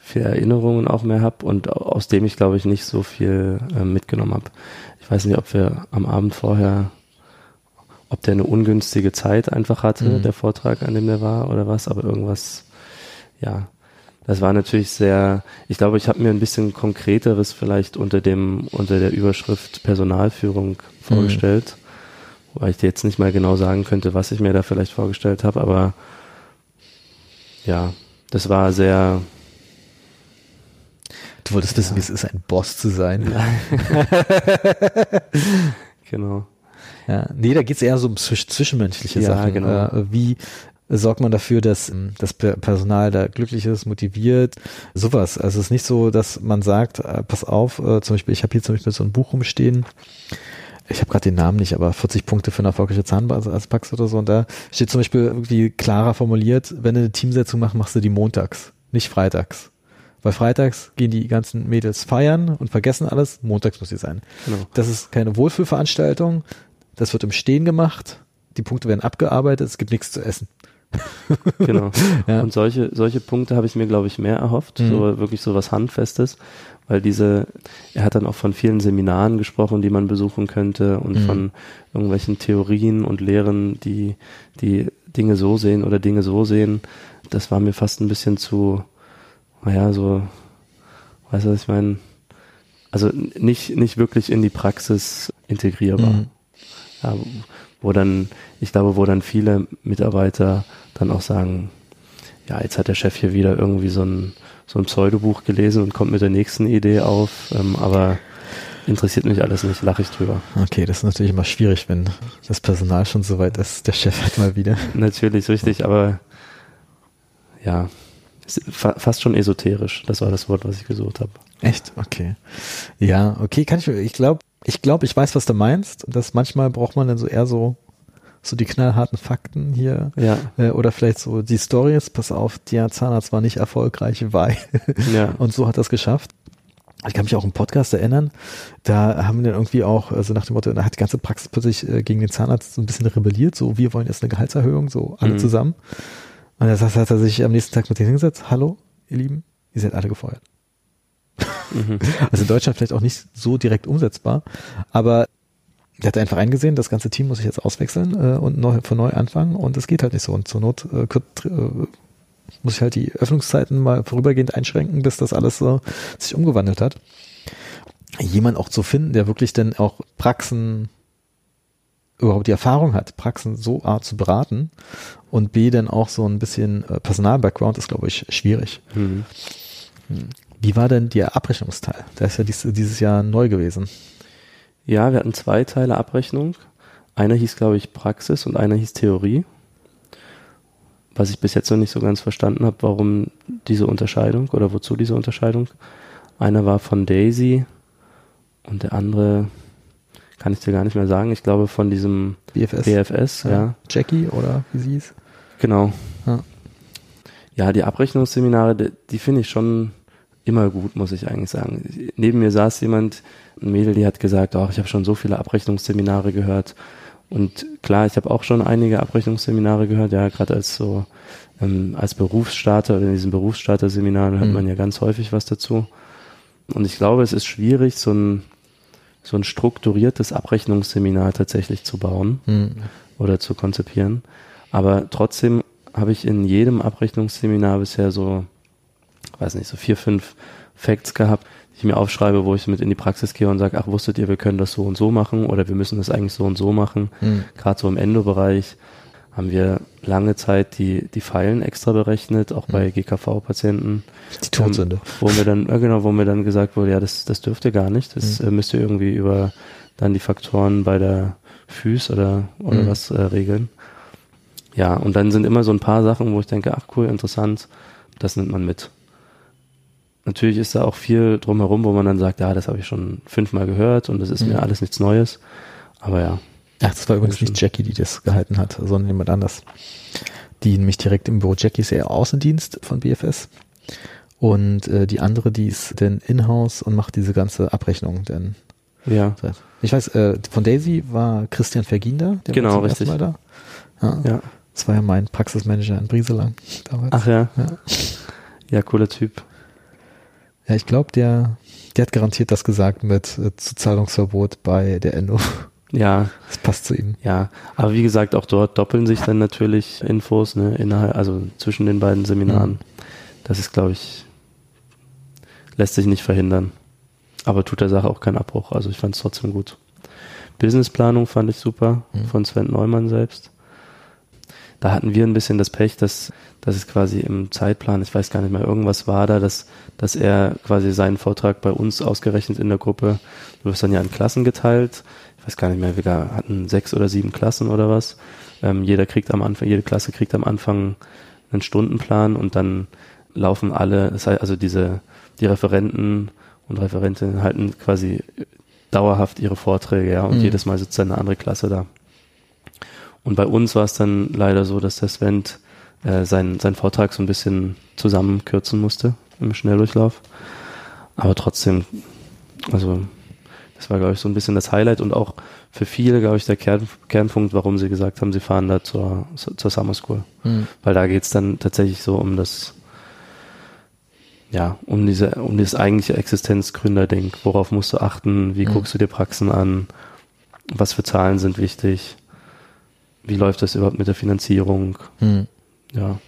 B: viel Erinnerungen auch mehr habe und aus dem ich, glaube ich, nicht so viel äh, mitgenommen habe. Ich weiß nicht, ob wir am Abend vorher ob der eine ungünstige Zeit einfach hatte, mhm. der Vortrag, an dem der war oder was, aber irgendwas, ja. Das war natürlich sehr, ich glaube, ich habe mir ein bisschen konkreteres vielleicht unter dem, unter der Überschrift Personalführung vorgestellt, mhm. wobei ich dir jetzt nicht mal genau sagen könnte, was ich mir da vielleicht vorgestellt habe, aber ja, das war sehr,
A: Du wolltest ja. wissen, wie es ist, ein Boss zu sein.
B: genau.
A: Ja, nee, da geht's eher so um zwischenmenschliche ja, Sachen. Genau. Äh, wie sorgt man dafür, dass ähm, das Personal da glücklich ist, motiviert, sowas. Also es ist nicht so, dass man sagt, äh, pass auf, äh, zum Beispiel, ich habe hier zum Beispiel so ein Buch rumstehen, ich habe gerade den Namen nicht, aber 40 Punkte für eine erfolgreiche Zahnarztpraxis oder so. Und da steht zum Beispiel irgendwie klarer formuliert, wenn du eine Teamsetzung machst, machst du die montags, nicht freitags. Weil freitags gehen die ganzen Mädels feiern und vergessen alles, montags muss sie sein. Genau. Das ist keine Wohlfühlveranstaltung, das wird im Stehen gemacht, die Punkte werden abgearbeitet, es gibt nichts zu essen.
B: genau. Ja. Und solche, solche Punkte habe ich mir, glaube ich, mehr erhofft. Mhm. So wirklich so was Handfestes. Weil diese, er hat dann auch von vielen Seminaren gesprochen, die man besuchen könnte und mhm. von irgendwelchen Theorien und Lehren, die, die Dinge so sehen oder Dinge so sehen. Das war mir fast ein bisschen zu, naja, so, weißt du, was ich meine? Also nicht, nicht wirklich in die Praxis integrierbar. Mhm ja, wo dann, ich glaube, wo dann viele Mitarbeiter dann auch sagen, ja, jetzt hat der Chef hier wieder irgendwie so ein, so ein Pseudobuch gelesen und kommt mit der nächsten Idee auf, ähm, aber interessiert mich alles nicht, lache ich drüber.
A: Okay, das ist natürlich immer schwierig, wenn das Personal schon so weit ist, der Chef hat mal wieder.
B: Natürlich, richtig, aber ja, fast schon esoterisch, das war das Wort, was ich gesucht habe.
A: Echt? Okay. Ja, okay, kann ich, ich glaube, ich glaube, ich weiß, was du meinst. Dass manchmal braucht man dann so eher so so die knallharten Fakten hier
B: ja.
A: äh, oder vielleicht so die Stories. Pass auf, der Zahnarzt war nicht erfolgreich, weil ja. und so hat das geschafft. Ich kann mich auch im Podcast erinnern, da haben wir dann irgendwie auch, also nach dem Motto, da hat die ganze Praxis plötzlich äh, gegen den Zahnarzt so ein bisschen rebelliert, so wir wollen jetzt eine Gehaltserhöhung, so alle mhm. zusammen. Und das hat er sich am nächsten Tag mit denen hingesetzt, hallo, ihr Lieben, ihr seid alle gefeuert. Mhm. Also in Deutschland vielleicht auch nicht so direkt umsetzbar, aber der hat einfach eingesehen, das ganze Team muss ich jetzt auswechseln äh, und neu, von neu anfangen und es geht halt nicht so. Und zur Not äh, äh, muss ich halt die Öffnungszeiten mal vorübergehend einschränken, bis das alles so sich umgewandelt hat. Jemand auch zu finden, der wirklich dann auch Praxen überhaupt die Erfahrung hat, Praxen so A zu beraten und B dann auch so ein bisschen äh, Personal-Background ist, glaube ich, schwierig. Mhm. Wie war denn der Abrechnungsteil? Der ist ja dies, dieses Jahr neu gewesen.
B: Ja, wir hatten zwei Teile Abrechnung. Einer hieß, glaube ich, Praxis und einer hieß Theorie. Was ich bis jetzt noch nicht so ganz verstanden habe, warum diese Unterscheidung oder wozu diese Unterscheidung. Einer war von Daisy und der andere kann ich dir gar nicht mehr sagen. Ich glaube von diesem
A: BFS.
B: BFS, ja. ja.
A: Jackie oder wie sie hieß.
B: Genau. Ja. ja, die Abrechnungsseminare, die, die finde ich schon immer gut, muss ich eigentlich sagen. Neben mir saß jemand, ein Mädel, die hat gesagt, ach, ich habe schon so viele Abrechnungsseminare gehört. Und klar, ich habe auch schon einige Abrechnungsseminare gehört, ja, gerade als so ähm, als Berufsstarter oder in diesen Berufsstarter-Seminaren hört mhm. man ja ganz häufig was dazu. Und ich glaube, es ist schwierig, so ein so ein strukturiertes Abrechnungsseminar tatsächlich zu bauen
A: Hm.
B: oder zu konzipieren. Aber trotzdem habe ich in jedem Abrechnungsseminar bisher so, weiß nicht, so vier, fünf Facts gehabt, die ich mir aufschreibe, wo ich mit in die Praxis gehe und sage, ach, wusstet ihr, wir können das so und so machen oder wir müssen das eigentlich so und so machen.
A: Hm.
B: Gerade so im Endo-Bereich haben wir lange Zeit die, die Pfeilen extra berechnet, auch bei GKV-Patienten.
A: Die Todsünde.
B: Wo mir dann, ja genau, wo mir dann gesagt wurde, ja, das, das dürft ihr gar nicht. Das äh, müsst ihr irgendwie über dann die Faktoren bei der Füß oder, oder
A: Mhm.
B: was äh, regeln. Ja, und dann sind immer so ein paar Sachen, wo ich denke, ach cool, interessant, das nimmt man mit. Natürlich ist da auch viel drumherum, wo man dann sagt, ja, das habe ich schon fünfmal gehört und das ist
A: Mhm.
B: mir alles nichts Neues. Aber ja,
A: Ach, das war übrigens nicht Jackie, die das gehalten hat, sondern jemand anders. Die nämlich direkt im Büro, Jackie ist eher Außendienst von BFS. Und äh, die andere, die ist denn in-house und macht diese ganze Abrechnung. Denn
B: ja,
A: ich weiß, äh, von Daisy war Christian Vergin da, der
B: Genau,
A: war zum
B: richtig.
A: Mal da. Ja,
B: ja.
A: Das war ja mein Praxismanager in Brieselang damals.
B: Ach ja,
A: Ja.
B: ja, cooler Typ.
A: Ja, ich glaube, der, der hat garantiert das gesagt mit äh, Zuzahlungsverbot bei der Endo.
B: Ja,
A: Das passt zu ihm.
B: Ja, aber wie gesagt, auch dort doppeln sich dann natürlich Infos, ne, innerhalb, also zwischen den beiden Seminaren.
A: Mhm.
B: Das ist, glaube ich, lässt sich nicht verhindern. Aber tut der Sache auch keinen Abbruch. Also ich fand es trotzdem gut. Businessplanung fand ich super
A: Mhm.
B: von Sven Neumann selbst. Da hatten wir ein bisschen das Pech, dass, dass es quasi im Zeitplan, ich weiß gar nicht mehr, irgendwas war da, dass, dass er quasi seinen Vortrag bei uns ausgerechnet in der Gruppe, du wirst dann ja in Klassen geteilt, ich weiß gar nicht mehr, wir hatten sechs oder sieben Klassen oder was. Ähm, jeder kriegt am Anfang, jede Klasse kriegt am Anfang einen Stundenplan und dann laufen alle, das heißt also diese, die Referenten und Referentinnen halten quasi dauerhaft ihre Vorträge, ja, und
A: Mhm.
B: jedes Mal sitzt dann eine andere Klasse da. Und bei uns war es dann leider so, dass der Sven äh, seinen, seinen Vortrag so ein bisschen zusammenkürzen musste im Schnelldurchlauf. Aber trotzdem, also das war, glaube ich, so ein bisschen das Highlight und auch für viele, glaube ich, der Kern, Kernpunkt, warum sie gesagt haben, sie fahren da zur, zur Summer School. Weil da geht's dann tatsächlich so um das, ja, um diese, um dieses eigentliche Existenzgründerding. Worauf musst du achten? Wie
A: Mhm.
B: guckst du dir Praxen an? Was für Zahlen sind wichtig? Wie läuft das überhaupt mit der Finanzierung?
A: Hm.
B: Ja.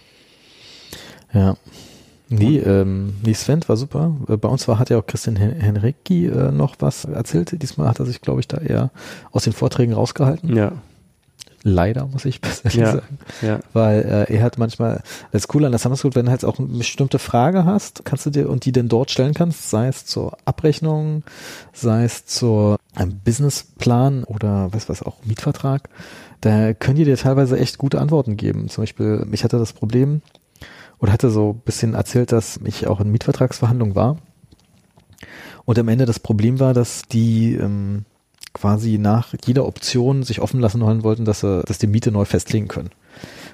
A: Ja. Nee, ähm, nee, Sven war super. Äh, Bei uns war, hat ja auch Christian Hen Henricki äh, noch was erzählt. Diesmal hat er sich, glaube ich, da eher aus den Vorträgen rausgehalten.
B: Ja.
A: Leider, muss ich persönlich
B: Ja.
A: sagen.
B: Ja.
A: Weil äh, er hat manchmal, das ist cool an der Summer School, wenn du halt auch eine bestimmte Frage hast, kannst du dir und die dann dort stellen kannst, sei es zur Abrechnung, sei es zur einem Businessplan oder was was auch Mietvertrag, da können die dir teilweise echt gute Antworten geben. Zum Beispiel, ich hatte das Problem oder hatte so ein bisschen erzählt, dass ich auch in Mietvertragsverhandlungen war. Und am Ende das Problem war, dass die ähm, quasi nach jeder Option sich offen lassen wollen wollten, dass sie, dass die Miete neu festlegen können.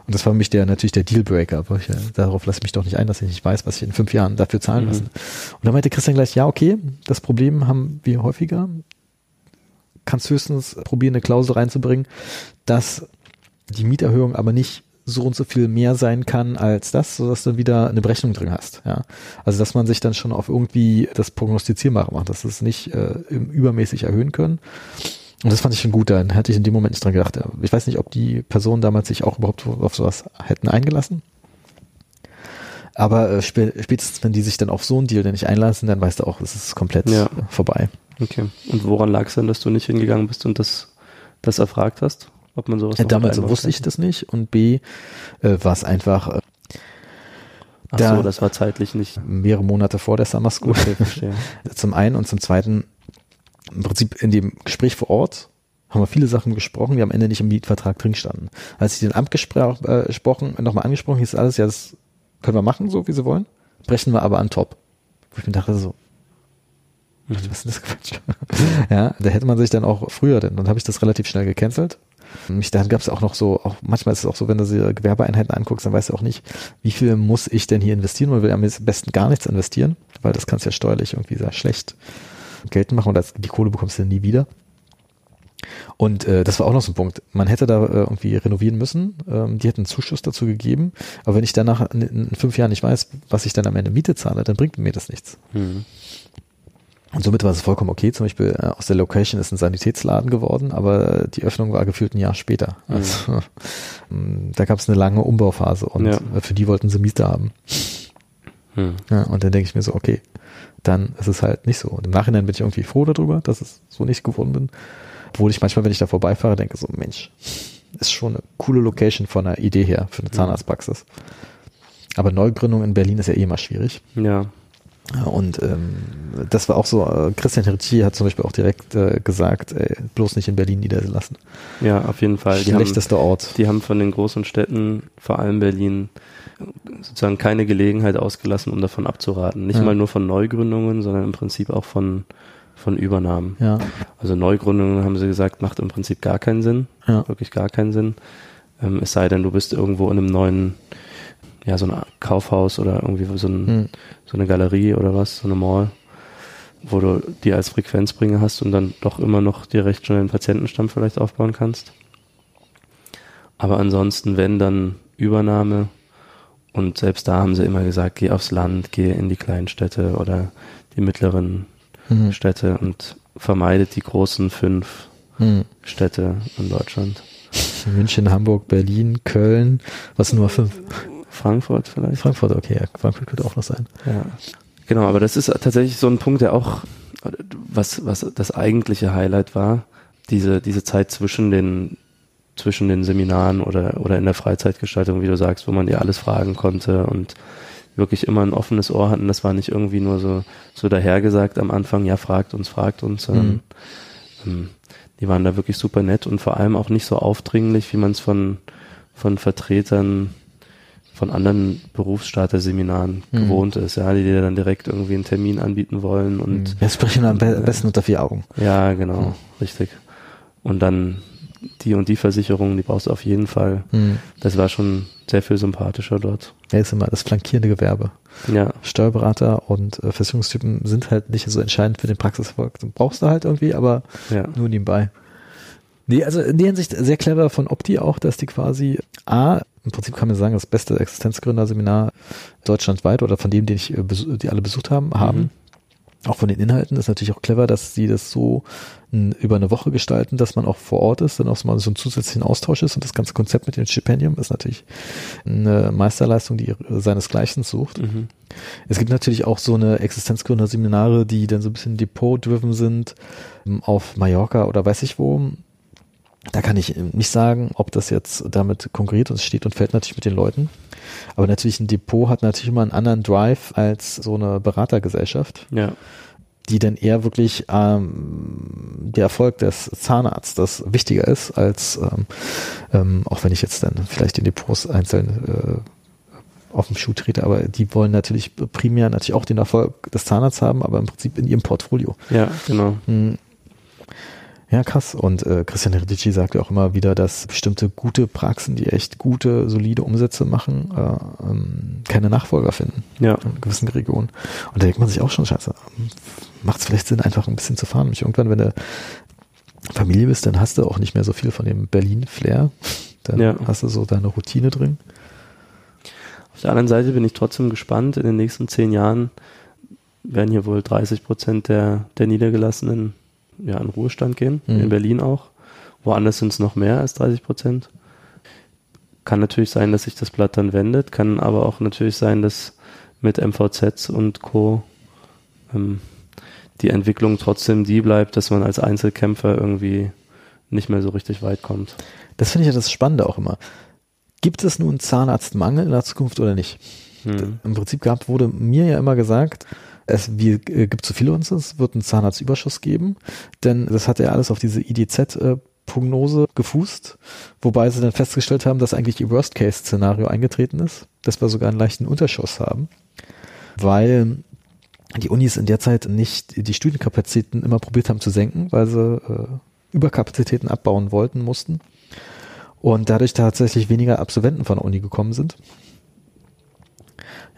A: Und das war für mich der, natürlich der Dealbreaker. Aber ich, äh, darauf lasse ich mich doch nicht ein, dass ich nicht weiß, was ich in fünf Jahren dafür zahlen
B: Mhm.
A: lasse. Und dann meinte Christian gleich, ja, okay, das Problem haben wir häufiger. Kannst höchstens probieren, eine Klausel reinzubringen, dass die Mieterhöhung aber nicht so und so viel mehr sein kann als das, sodass du wieder eine Berechnung drin hast. Ja, also dass man sich dann schon auf irgendwie das Prognostizierbare macht, dass es nicht äh, übermäßig erhöhen können. Und das fand ich schon gut. Dann hätte ich in dem Moment nicht dran gedacht. Ich weiß nicht, ob die Personen damals sich auch überhaupt auf sowas hätten eingelassen. Aber äh, spä spätestens, wenn die sich dann auf so einen Deal dann nicht einlassen, dann weißt du auch, es ist komplett
B: Ja.
A: vorbei.
B: Okay. Und woran lag es denn, dass du nicht hingegangen bist und das, das erfragt hast? Ob man sowas
A: Äh,
B: noch
A: damals wusste ich das nicht und B äh, war es einfach äh,
B: Ach
A: da-
B: so, das war zeitlich nicht.
A: mehrere Monate vor der Summer School.
B: Okay.
A: Zum einen und zum zweiten, im Prinzip in dem Gespräch vor Ort haben wir viele Sachen gesprochen, die am Ende nicht im Mietvertrag drin standen. Als ich den Amt äh, gesprochen, nochmal angesprochen, hieß alles, ja, das können wir machen, so wie sie wollen, brechen wir aber an top. Wo ich mir dachte so, was ist das Quatsch? ja, da hätte man sich dann auch früher, denn dann habe ich das relativ schnell gecancelt. Mich, dann gab es auch noch so, auch manchmal ist es auch so, wenn du sie Gewerbeeinheiten anguckst, dann weißt du auch nicht, wie viel muss ich denn hier investieren. Man will am besten gar nichts investieren, weil das kannst du ja steuerlich irgendwie sehr schlecht geltend machen und das, die Kohle bekommst du nie wieder. Und äh, das war auch noch so ein Punkt. Man hätte da äh, irgendwie renovieren müssen. Ähm, die hätten einen Zuschuss dazu gegeben. Aber wenn ich danach in, in fünf Jahren nicht weiß, was ich dann am Ende Miete zahle, dann bringt mir das nichts.
B: Mhm.
A: Und somit war es vollkommen okay. Zum Beispiel äh, aus der Location ist ein Sanitätsladen geworden, aber die Öffnung war gefühlt ein Jahr später.
B: Mhm.
A: Also, ähm, da gab es eine lange Umbauphase und
B: Ja.
A: äh, für die wollten sie Miete haben.
B: Hm.
A: Ja, und dann denke ich mir so, okay, dann ist es halt nicht so. Und im Nachhinein bin ich irgendwie froh darüber, dass es so nicht geworden bin. Obwohl ich manchmal, wenn ich da vorbeifahre, denke so, Mensch, ist schon eine coole Location von der Idee her für eine Zahnarztpraxis. Aber Neugründung in Berlin ist ja eh immer schwierig.
B: Ja.
A: Ja, Und ähm, das war auch so, äh, Christian Heritier hat zum Beispiel auch direkt äh, gesagt, ey, bloß nicht in Berlin niederlassen.
B: Ja, auf jeden Fall. Die haben,
A: Schlechtester Ort.
B: die haben von den großen Städten, vor allem Berlin, sozusagen keine Gelegenheit ausgelassen, um davon abzuraten. Nicht
A: Ja.
B: mal nur von Neugründungen, sondern im Prinzip auch von, von Übernahmen.
A: Ja,
B: Also Neugründungen haben sie gesagt, macht im Prinzip gar keinen Sinn.
A: ja,
B: Wirklich gar keinen Sinn. Ähm, es sei denn, du bist irgendwo in einem neuen, ja, so ein Kaufhaus oder irgendwie so, ein,
A: hm,
B: so eine Galerie oder was, so eine Mall, wo du die als Frequenzbringer hast und dann doch immer noch dir recht schnell einen Patientenstamm vielleicht aufbauen kannst. Aber ansonsten, wenn dann Übernahme und selbst da haben sie immer gesagt, geh aufs Land, geh in die kleinen Städte oder die mittleren
A: hm,
B: Städte und vermeidet die großen fünf
A: hm.
B: Städte in Deutschland.
A: München, Hamburg, Berlin, Köln, was Nummer fünf?
B: Frankfurt vielleicht?
A: Frankfurt, okay, ja, Frankfurt könnte auch noch sein.
B: Ja. Genau, aber das ist tatsächlich so ein Punkt, der auch, was, was das eigentliche Highlight war, diese, diese Zeit zwischen den, zwischen den Seminaren oder, oder in der Freizeitgestaltung, wie du sagst, wo man dir alles fragen konnte und wirklich immer ein offenes Ohr hatten. Das war nicht irgendwie nur so, so dahergesagt am Anfang, ja, fragt uns, fragt uns, sondern ähm, die waren da wirklich super nett und vor allem auch nicht so aufdringlich, wie man es von, von Vertretern von anderen Berufsstarter-Seminaren
A: Mhm.
B: gewohnt ist, ja, die dir dann direkt irgendwie einen Termin anbieten wollen und
A: Wir sprechen am be besten unter vier Augen.
B: ja, genau,
A: Mhm.
B: richtig. Und dann die und die Versicherung, die brauchst du auf jeden Fall.
A: Hm.
B: Das war schon sehr viel sympathischer dort.
A: Ja, ist immer das flankierende Gewerbe.
B: Ja,
A: Steuerberater und äh, Versicherungstypen sind halt nicht so entscheidend für den Praxiserfolg. Den brauchst du halt irgendwie, aber
B: ja,
A: nur nebenbei. Nee, also in der Hinsicht sehr clever von Opti auch, dass die quasi A, im Prinzip kann man sagen, das beste Existenzgründerseminar deutschlandweit oder von dem, den ich, äh, die alle besucht haben, haben.
B: Mhm.
A: Auch von den Inhalten ist natürlich auch clever, dass sie das so über eine Woche gestalten, dass man auch vor Ort ist, dann auch mal so einen zusätzlichen Austausch ist und das ganze Konzept mit dem Stipendium ist natürlich eine Meisterleistung, die seinesgleichen sucht.
B: mhm.
A: Es gibt natürlich auch so eine Existenzgründer-Seminare, die dann so ein bisschen Depot-driven sind, ähm, auf Mallorca oder weiß ich wo. Da kann ich nicht sagen, ob das jetzt damit konkurriert und es steht und fällt natürlich mit den Leuten. Aber natürlich ein Depot hat natürlich immer einen anderen Drive als so eine Beratergesellschaft,
B: ja,
A: die dann eher wirklich ähm, der Erfolg des Zahnarztes wichtiger ist als, ähm, ähm, auch wenn ich jetzt dann vielleicht den Depots einzeln äh, auf dem Schuh trete, aber die wollen natürlich primär natürlich auch den Erfolg des Zahnarztes haben, aber im Prinzip in ihrem Portfolio.
B: ja, genau.
A: Hm. Ja, krass. Und äh, Christian Redici sagt ja auch immer wieder, dass bestimmte gute Praxen, die echt gute, solide Umsätze machen, äh, ähm, keine Nachfolger finden
B: Ja,
A: in gewissen Regionen. Und da denkt man sich auch schon, scheiße, macht es vielleicht Sinn, einfach ein bisschen zu fahren. Und irgendwann, wenn du Familie bist, dann hast du auch nicht mehr so viel von dem Berlin-Flair. Dann
B: Ja.
A: hast du so deine Routine drin.
B: Auf der anderen Seite bin ich trotzdem gespannt. In den nächsten zehn Jahren werden hier wohl 30 Prozent der, der Niedergelassenen ja, in Ruhestand gehen,
A: Mhm.
B: in Berlin auch. Woanders sind es noch mehr als 30 Prozent. Kann natürlich sein, dass sich das Blatt dann wendet, kann aber auch natürlich sein, dass mit MVZs und Co. Ähm, die Entwicklung trotzdem die bleibt, dass man als Einzelkämpfer irgendwie nicht mehr so richtig weit kommt.
A: Das finde ich ja das Spannende auch immer. Gibt es nun Zahnarztmangel in der Zukunft oder nicht?
B: Hm.
A: Im Prinzip gab, wurde mir ja immer gesagt, es wie, äh, gibt zu viele uns, es wird einen Zahnarztüberschuss geben, denn das hat ja alles auf diese IDZ-Prognose gefußt, wobei sie dann festgestellt haben, dass eigentlich die Worst-Case-Szenario eingetreten ist, dass wir sogar einen leichten Unterschuss haben, weil die Unis in der Zeit nicht die Studienkapazitäten immer probiert haben zu senken, weil sie äh, Überkapazitäten abbauen wollten, mussten und dadurch tatsächlich weniger Absolventen von der Uni gekommen sind.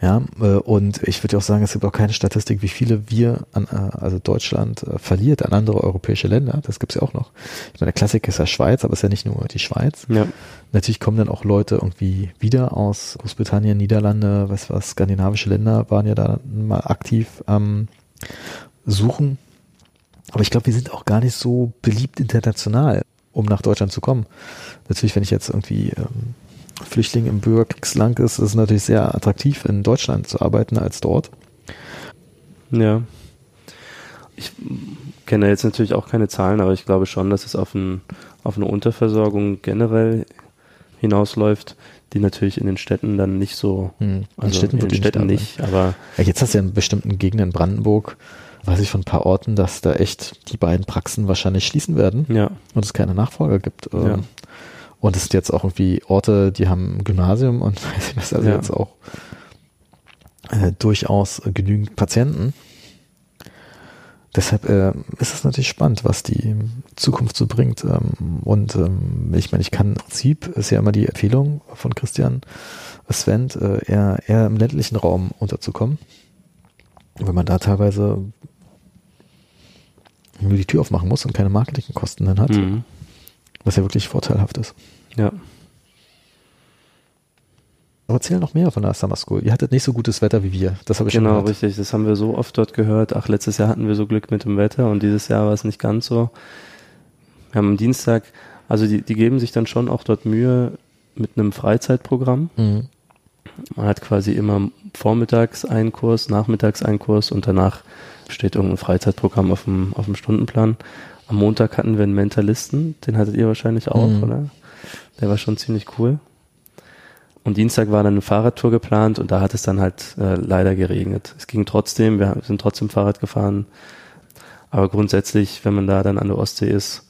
A: Ja, äh, und ich würde auch sagen, es gibt auch keine Statistik, wie viele wir an, äh, also Deutschland äh, verliert an andere europäische Länder. Das gibt's ja auch noch. Ich meine, der Klassiker ist ja Schweiz, aber es ist ja nicht nur die Schweiz.
B: Ja,
A: Natürlich kommen dann auch Leute irgendwie wieder aus Großbritannien, Niederlande, was was, skandinavische Länder waren ja da mal aktiv am Suchen Aber ich glaube, wir sind auch gar nicht so beliebt international, um nach Deutschland zu kommen. Natürlich, wenn ich jetzt irgendwie ähm, Flüchtling im Bürgerkriegsland ist, ist es natürlich sehr attraktiv, in Deutschland zu arbeiten als dort.
B: Ja. Ich kenne jetzt natürlich auch keine Zahlen, aber ich glaube schon, dass es auf, ein, auf eine Unterversorgung generell hinausläuft, die natürlich in den Städten dann nicht so,
A: Hm. In
B: also
A: Städten
B: in den Städten
A: nicht
B: nicht, aber
A: Ja, jetzt hast du ja in bestimmten Gegenden in Brandenburg, weiß ich von ein paar Orten, dass da echt die beiden Praxen wahrscheinlich schließen werden
B: ja,
A: und es keine Nachfolger gibt. Ähm,
B: Ja.
A: Und es sind jetzt auch irgendwie Orte, die haben ein Gymnasium und weiß ich was, also
B: Ja.
A: jetzt auch äh, durchaus genügend Patienten. Deshalb äh, ist es natürlich spannend, was die Zukunft so bringt. Ähm, und ähm, ich meine, ich kann im Prinzip, ist ja immer die Empfehlung von Christian Sven, äh, eher, eher im ländlichen Raum unterzukommen. Wenn man da teilweise nur die Tür aufmachen muss und keine Marketingkosten dann hat,
B: mhm.
A: Was ja wirklich vorteilhaft ist.
B: ja.
A: Aber erzähl noch mehr von der Summer School. Ihr hattet nicht so gutes Wetter wie wir. Das habe ich schon
B: Genau,
A: gehört.
B: richtig. Das haben wir so oft dort gehört. Ach, letztes Jahr hatten wir so Glück mit dem Wetter und dieses Jahr war es nicht ganz so. Wir haben am Dienstag, also die, die geben sich dann schon auch dort Mühe mit einem Freizeitprogramm.
A: Mhm.
B: Man hat quasi immer vormittags einen Kurs, nachmittags einen Kurs und danach steht irgendein Freizeitprogramm auf dem, auf dem Stundenplan. Am Montag hatten wir einen Mentalisten, den hattet ihr wahrscheinlich auch,
A: Mhm.
B: oder? Der war schon ziemlich cool. Und Dienstag war dann eine Fahrradtour geplant und da hat es dann halt äh, leider geregnet. Es ging trotzdem, wir sind trotzdem Fahrrad gefahren. Aber grundsätzlich, wenn man da dann an der Ostsee ist,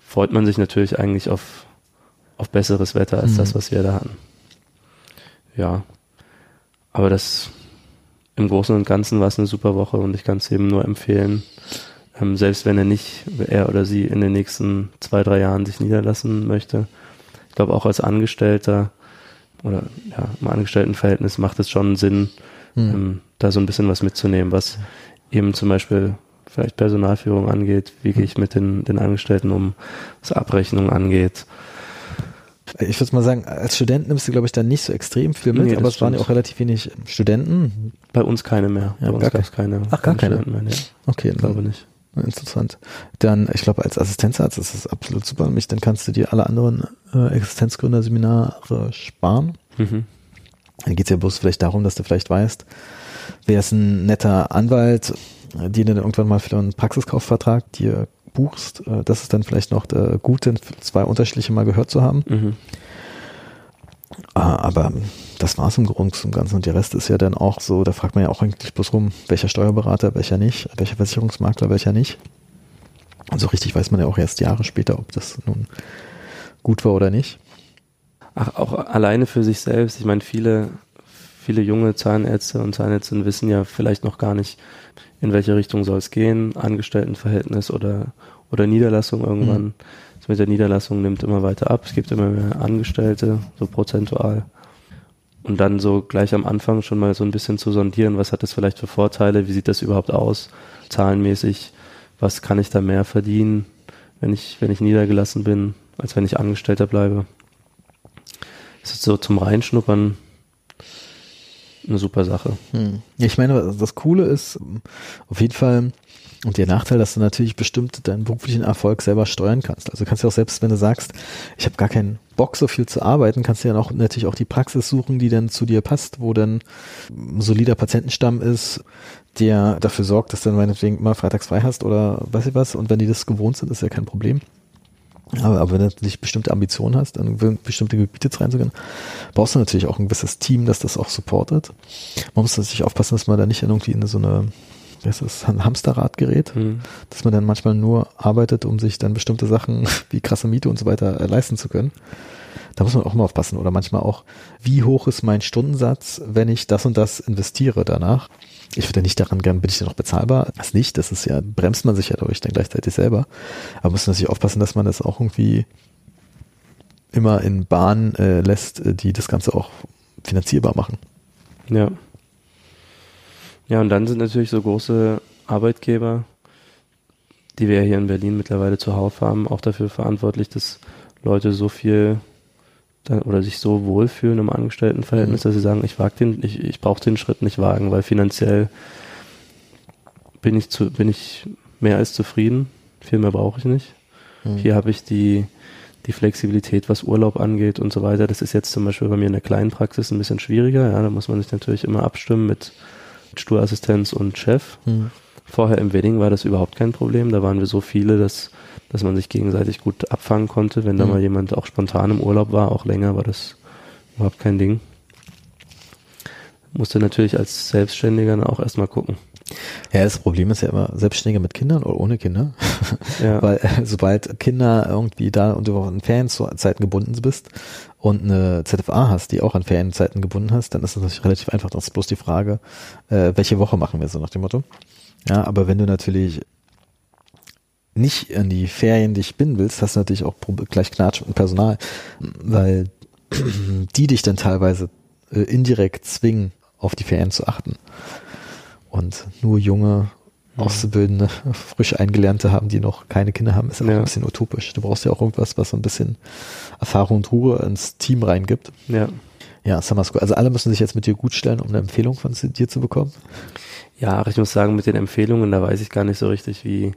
B: freut man sich natürlich eigentlich auf, auf besseres Wetter als
A: Mhm.
B: das, was wir da hatten. Ja. Aber das im Großen und Ganzen war es eine super Woche und ich kann es eben nur empfehlen, ähm, selbst wenn er nicht, er oder sie in den nächsten zwei, drei Jahren sich niederlassen möchte. Ich glaube auch als Angestellter oder ja, im Angestelltenverhältnis macht es schon Sinn,
A: Mhm.
B: ähm, da so ein bisschen was mitzunehmen, was eben zum Beispiel vielleicht Personalführung angeht, wie gehe ich mit den, den Angestellten um, was Abrechnung angeht.
A: Ich würde mal sagen, als Student nimmst du, glaube ich, dann nicht so extrem viel mit,
B: Nee,
A: aber es waren ja auch relativ wenig Studenten.
B: Bei uns keine mehr.
A: Ja,
B: Bei uns gab es keine.
A: Ach, gar keine?
B: Mehr, nee,
A: Okay,
B: ich glaube nicht.
A: Interessant. Dann, ich glaube, als Assistenzarzt ist das absolut super. Mich, dann kannst du dir alle anderen äh, Existenzgründerseminare sparen.
B: Mhm.
A: Dann geht es ja bloß vielleicht darum, dass du vielleicht weißt, wer ist ein netter Anwalt, äh, den du dann irgendwann mal für einen Praxiskaufvertrag dir buchst. Äh, Das ist dann vielleicht noch der Gute, zwei unterschiedliche mal gehört zu haben.
B: Mhm.
A: Ah, Aber das war's im Grunde und Ganzen. Und der Rest ist ja dann auch so, da fragt man ja auch eigentlich bloß rum, welcher Steuerberater, welcher nicht, welcher Versicherungsmakler, welcher nicht. Und so richtig weiß man ja auch erst Jahre später, ob das nun gut war oder nicht.
B: Ach, auch alleine für sich selbst. Ich meine, viele, viele junge Zahnärzte und Zahnärztinnen wissen ja vielleicht noch gar nicht, in welche Richtung soll es gehen, Angestelltenverhältnis oder, oder Niederlassung irgendwann. Das mit der Niederlassung nimmt immer weiter ab. Es gibt immer mehr Angestellte, so prozentual. Und dann so gleich am Anfang schon mal so ein bisschen zu sondieren, was hat das vielleicht für Vorteile, wie sieht das überhaupt aus, zahlenmäßig, was kann ich da mehr verdienen, wenn ich, wenn ich niedergelassen bin, als wenn ich Angestellter bleibe. Das ist so zum Reinschnuppern eine super Sache.
A: Hm. Ja, ich meine, das Coole ist auf jeden Fall, und der Nachteil, dass du natürlich bestimmt deinen beruflichen Erfolg selber steuern kannst. Also kannst du auch selbst, wenn du sagst, ich habe gar keinen Bock, so viel zu arbeiten, kannst du ja auch natürlich auch die Praxis suchen, die dann zu dir passt, wo dann ein solider Patientenstamm ist, der dafür sorgt, dass du dann meinetwegen immer freitags frei hast oder weiß ich was. Und wenn die das gewohnt sind, ist ja kein Problem. Aber, aber wenn du natürlich bestimmte Ambitionen hast, in bestimmte Gebiete reinzugehen, brauchst du natürlich auch ein gewisses Team, das das auch supportet. Man muss natürlich aufpassen, dass man da nicht irgendwie in so eine, das, ein Hamsterrad gerät,
B: Hm.
A: dass man dann manchmal nur arbeitet, um sich dann bestimmte Sachen wie krasse Miete und so weiter äh, leisten zu können. Da muss man auch mal aufpassen. Oder manchmal auch, wie hoch ist mein Stundensatz, wenn ich das und das investiere danach? Ich würde ja nicht daran gern, bin ich denn noch bezahlbar? Das nicht, das ist ja, bremst man sich ja dadurch dann gleichzeitig selber. Aber muss natürlich aufpassen, dass man das auch irgendwie immer in Bahnen äh, lässt, äh, die das Ganze auch finanzierbar machen.
B: Ja. Ja, und dann sind natürlich so große Arbeitgeber, die wir ja hier in Berlin mittlerweile zuhauf haben, auch dafür verantwortlich, dass Leute so viel dann, oder sich so wohlfühlen im Angestelltenverhältnis,
A: Mhm.
B: dass sie sagen, ich wag den, ich, ich brauche den Schritt nicht wagen, weil finanziell bin ich zu, bin ich mehr als zufrieden. Viel mehr brauche ich nicht. Mhm. Hier habe ich die, die Flexibilität, was Urlaub angeht und so weiter. Das ist jetzt zum Beispiel bei mir in der kleinen Praxis ein bisschen schwieriger. Ja, da muss man sich natürlich immer abstimmen mit Sturassistenz und Chef. Mhm. Vorher im Wedding war das überhaupt kein Problem. Da waren wir so viele, dass, dass man sich gegenseitig gut abfangen konnte. Wenn da mhm. mal jemand auch spontan im Urlaub war, auch länger, war das überhaupt kein Ding. Musste natürlich als Selbstständiger auch erstmal gucken.
A: Ja, das Problem ist ja immer Selbstständige mit Kindern oder ohne Kinder. Ja. Weil äh, sobald Kinder irgendwie da und du an Ferienzeiten gebunden bist und eine ZFA hast, die auch an Ferienzeiten gebunden hast, dann ist das natürlich relativ einfach. Das ist bloß die Frage, äh, welche Woche machen wir so nach dem Motto. Ja, aber wenn du natürlich nicht an die Ferien dich binden willst, hast du natürlich auch gleich Knatsch dem Personal, weil die dich dann teilweise äh, indirekt zwingen, auf die Ferien zu achten. Und nur junge, mhm. Auszubildende, frisch Eingelernte haben, die noch keine Kinder haben, ist auch ja. ein bisschen utopisch. Du brauchst ja auch irgendwas, was so ein bisschen Erfahrung und Ruhe ins Team reingibt.
B: Ja.
A: Ja, Summer School. Also alle müssen sich jetzt mit dir gut stellen, um eine Empfehlung von dir zu bekommen.
B: Ja, ich muss sagen, mit den Empfehlungen, da weiß ich gar nicht so richtig, wie.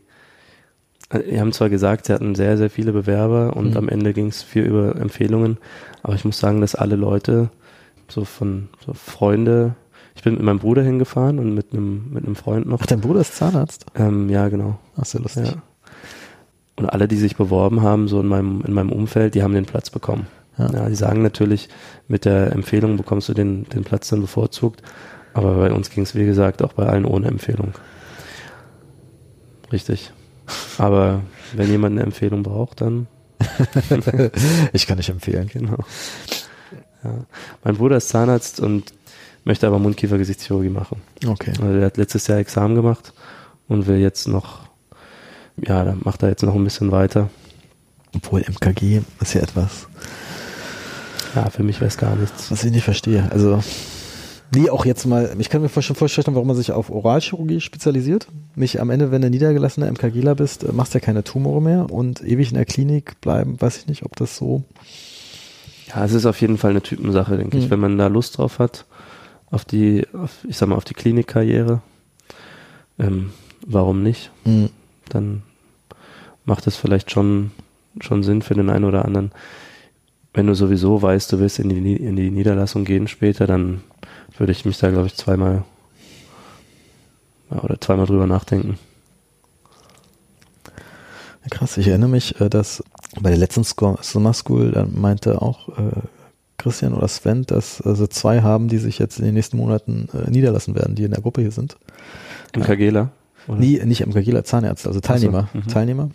B: Die äh, haben zwar gesagt, sie hatten sehr, sehr viele Bewerber und mhm. am Ende ging es viel über Empfehlungen, aber ich muss sagen, dass alle Leute, so von so Freunde, ich bin mit meinem Bruder hingefahren und mit einem, mit einem Freund noch.
A: Ach, dein Bruder ist Zahnarzt?
B: Ähm, ja, genau.
A: Ach, sehr lustig. Ja.
B: Und alle, die sich beworben haben, so in meinem, in meinem Umfeld, die haben den Platz bekommen. Ja. ja, die sagen natürlich, mit der Empfehlung bekommst du den, den Platz dann bevorzugt. Aber bei uns ging es, wie gesagt, auch bei allen ohne Empfehlung. Richtig. Aber wenn jemand eine Empfehlung braucht, dann.
A: ich kann nicht empfehlen.
B: Genau. Ja. Mein Bruder ist Zahnarzt und möchte aber Mundkiefer-Gesichtschirurgie machen.
A: Okay.
B: Also er hat letztes Jahr Examen gemacht und will jetzt noch, ja, da macht er jetzt noch ein bisschen weiter.
A: Obwohl MKG ist ja etwas.
B: Ja, für mich es gar nichts.
A: Was ich nicht verstehe. Also wie auch jetzt mal, ich kann mir schon vorstellen, warum man sich auf Oralchirurgie spezialisiert. Mich am Ende, wenn du niedergelassener MKGler bist, äh, machst du ja keine Tumore mehr und ewig in der Klinik bleiben, weiß ich nicht, ob das so.
B: Ja, es ist auf jeden Fall eine Typensache, denke mhm. ich. Wenn man da Lust drauf hat, auf die, auf, ich sag mal, auf die Klinikkarriere, ähm, warum nicht? Mhm. Dann macht es vielleicht schon, schon Sinn für den einen oder anderen. Wenn du sowieso weißt, du willst in die, in die Niederlassung gehen später, dann würde ich mich da, glaube ich, zweimal oder zweimal drüber nachdenken.
A: Krass, ich erinnere mich, äh, dass bei der letzten Summer School, da meinte auch äh, Christian oder Sven, dass sie also zwei haben, die sich jetzt in den nächsten Monaten äh, niederlassen werden, die in der Gruppe hier sind.
B: MKGler?
A: Oder? Nie, nicht MKGler, Zahnärzte, also Teilnehmer. So, mhm. Teilnehmer.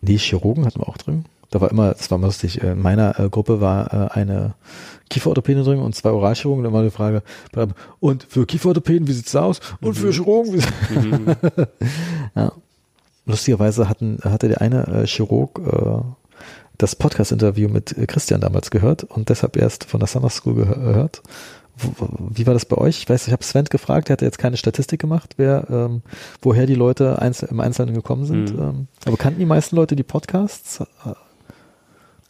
A: Die Chirurgen hatten wir auch drin. Da war immer, das war lustig, in meiner Gruppe war eine Kieferorthopäden drin und zwei Oralchirurgen. Dann war die Frage, und für Kieferorthopäden, wie sieht's da aus? Und mhm. für Chirurgen, wie mhm. ja. Lustigerweise hatten, hatte der eine äh, Chirurg äh, das Podcast-Interview mit äh, Christian damals gehört und deshalb erst von der Summer School gehört. Wie war das bei euch? Ich weiß, ich habe Sven gefragt, der hatte jetzt keine Statistik gemacht, wer, ähm, woher die Leute einzel im Einzelnen gekommen sind. Mhm. Ähm, aber kannten die meisten Leute die Podcasts?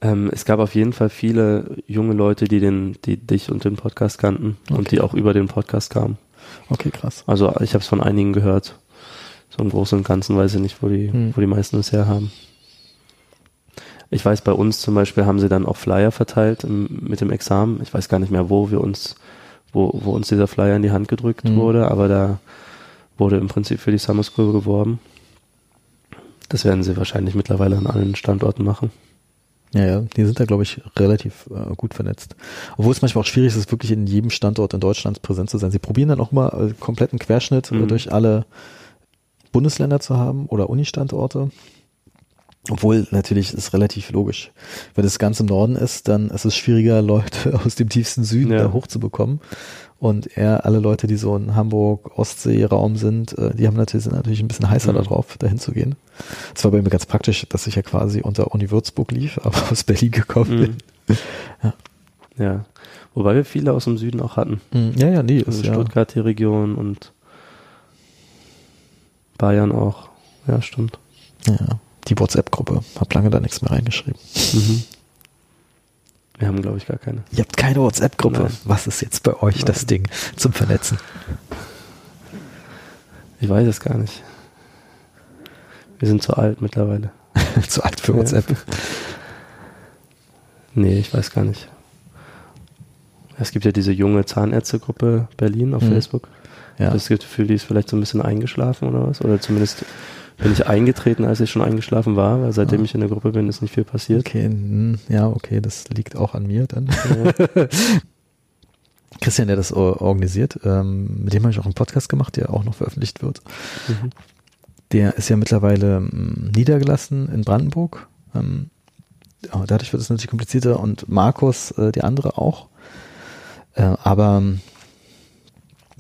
B: Ähm, es gab auf jeden Fall viele junge Leute, die den, die dich und den Podcast kannten okay. und die auch über den Podcast kamen.
A: Okay, krass.
B: Also ich habe es von einigen gehört. So im Großen und Ganzen weiß ich nicht, wo die, hm. wo die meisten es her haben. Ich weiß, bei uns zum Beispiel haben sie dann auch Flyer verteilt im, mit dem Examen. Ich weiß gar nicht mehr, wo wir uns, wo, wo uns dieser Flyer in die Hand gedrückt hm. wurde, aber da wurde im Prinzip für die Summer School geworben. Das werden sie wahrscheinlich mittlerweile an allen Standorten machen.
A: Ja, ja, die sind da, glaube ich, relativ äh, gut vernetzt. Obwohl es manchmal auch schwierig ist, wirklich in jedem Standort in Deutschland präsent zu sein. Sie probieren dann auch mal äh, kompletten Querschnitt äh, mhm. durch alle Bundesländer zu haben oder Uni-Standorte. Obwohl natürlich ist relativ logisch. Wenn es ganz im Norden ist, dann ist es schwieriger, Leute aus dem tiefsten Süden ja. da hochzubekommen. Und eher alle Leute, die so in Hamburg, Ostsee-Raum sind, äh, die haben natürlich, sind natürlich ein bisschen heißer mhm. darauf, dahin zu gehen. Es war bei mir ganz praktisch, dass ich ja quasi unter Uni Würzburg lief, aber aus Berlin gekommen mhm. bin.
B: Ja. ja. Wobei wir viele aus dem Süden auch hatten.
A: Mhm. Ja, ja, nee.
B: Also ist, Stuttgart die Region und Bayern auch. Ja, stimmt.
A: Ja, die WhatsApp-Gruppe. Hab lange da nichts mehr reingeschrieben. Mhm.
B: Wir haben, glaube ich, gar keine.
A: Ihr habt keine WhatsApp-Gruppe. Was ist jetzt bei euch Nein. das Ding zum Vernetzen?
B: Ich weiß es gar nicht. Wir sind zu alt mittlerweile.
A: zu alt für WhatsApp.
B: Nee, ich weiß gar nicht. Es gibt ja diese junge Zahnärztegruppe Berlin auf
A: Mhm.
B: Facebook.
A: Ja.
B: Das Gefühl, die ist vielleicht so ein bisschen eingeschlafen oder was? Oder zumindest bin ich eingetreten, als ich schon eingeschlafen war, weil seitdem
A: Ah.
B: ich in der Gruppe bin, ist nicht viel passiert.
A: Okay, hm, ja, okay, das liegt auch an mir dann.
B: Ja.
A: Christian, der das or- organisiert, ähm, mit dem habe ich auch einen Podcast gemacht, der auch noch veröffentlicht wird.
B: Mhm.
A: Der ist ja mittlerweile ähm, niedergelassen in Brandenburg. Ähm, dadurch wird es natürlich komplizierter und Markus, äh, die andere auch. Äh, aber ähm,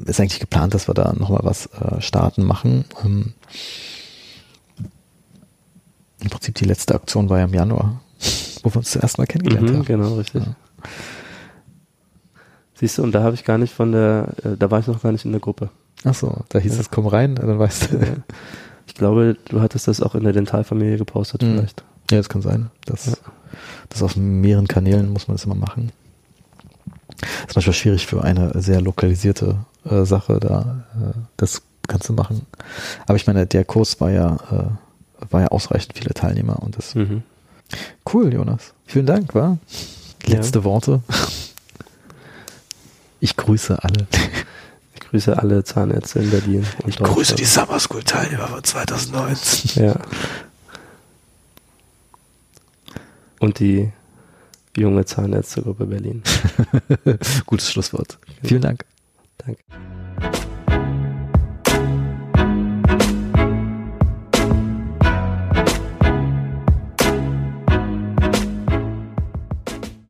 A: ist eigentlich geplant, dass wir da nochmal was äh, starten machen. Im Prinzip die letzte Aktion war ja im Januar, wo wir uns zum ersten Mal kennengelernt
B: Mhm,
A: haben.
B: genau, richtig.
A: Ja.
B: Siehst du, und da habe ich gar nicht von der, äh, da war ich noch gar nicht in der Gruppe.
A: Ach so, da hieß
B: Ja.
A: es, komm rein, dann weißt du.
B: Ja. Ich glaube, du hattest das auch in der Dentalfamilie gepostet
A: Mhm.
B: vielleicht.
A: Ja, das kann sein. Das,
B: Ja.
A: das auf mehreren Kanälen muss man das immer machen. Das ist manchmal schwierig für eine sehr lokalisierte äh, Sache, da äh, das Ganze machen. Aber ich meine, der Kurs war ja, äh, war ja ausreichend viele Teilnehmer und das
B: Mhm.
A: cool, Jonas. Vielen Dank, war. Letzte Worte. Ich grüße alle.
B: Ich grüße alle Zahnärzte in Berlin. Und Deutschland.
A: Summer School Teilnehmer von 2019.
B: Ja. Und die junge Zahnärztegruppe Berlin.
A: Gutes Schlusswort. Vielen Dank.
B: Danke.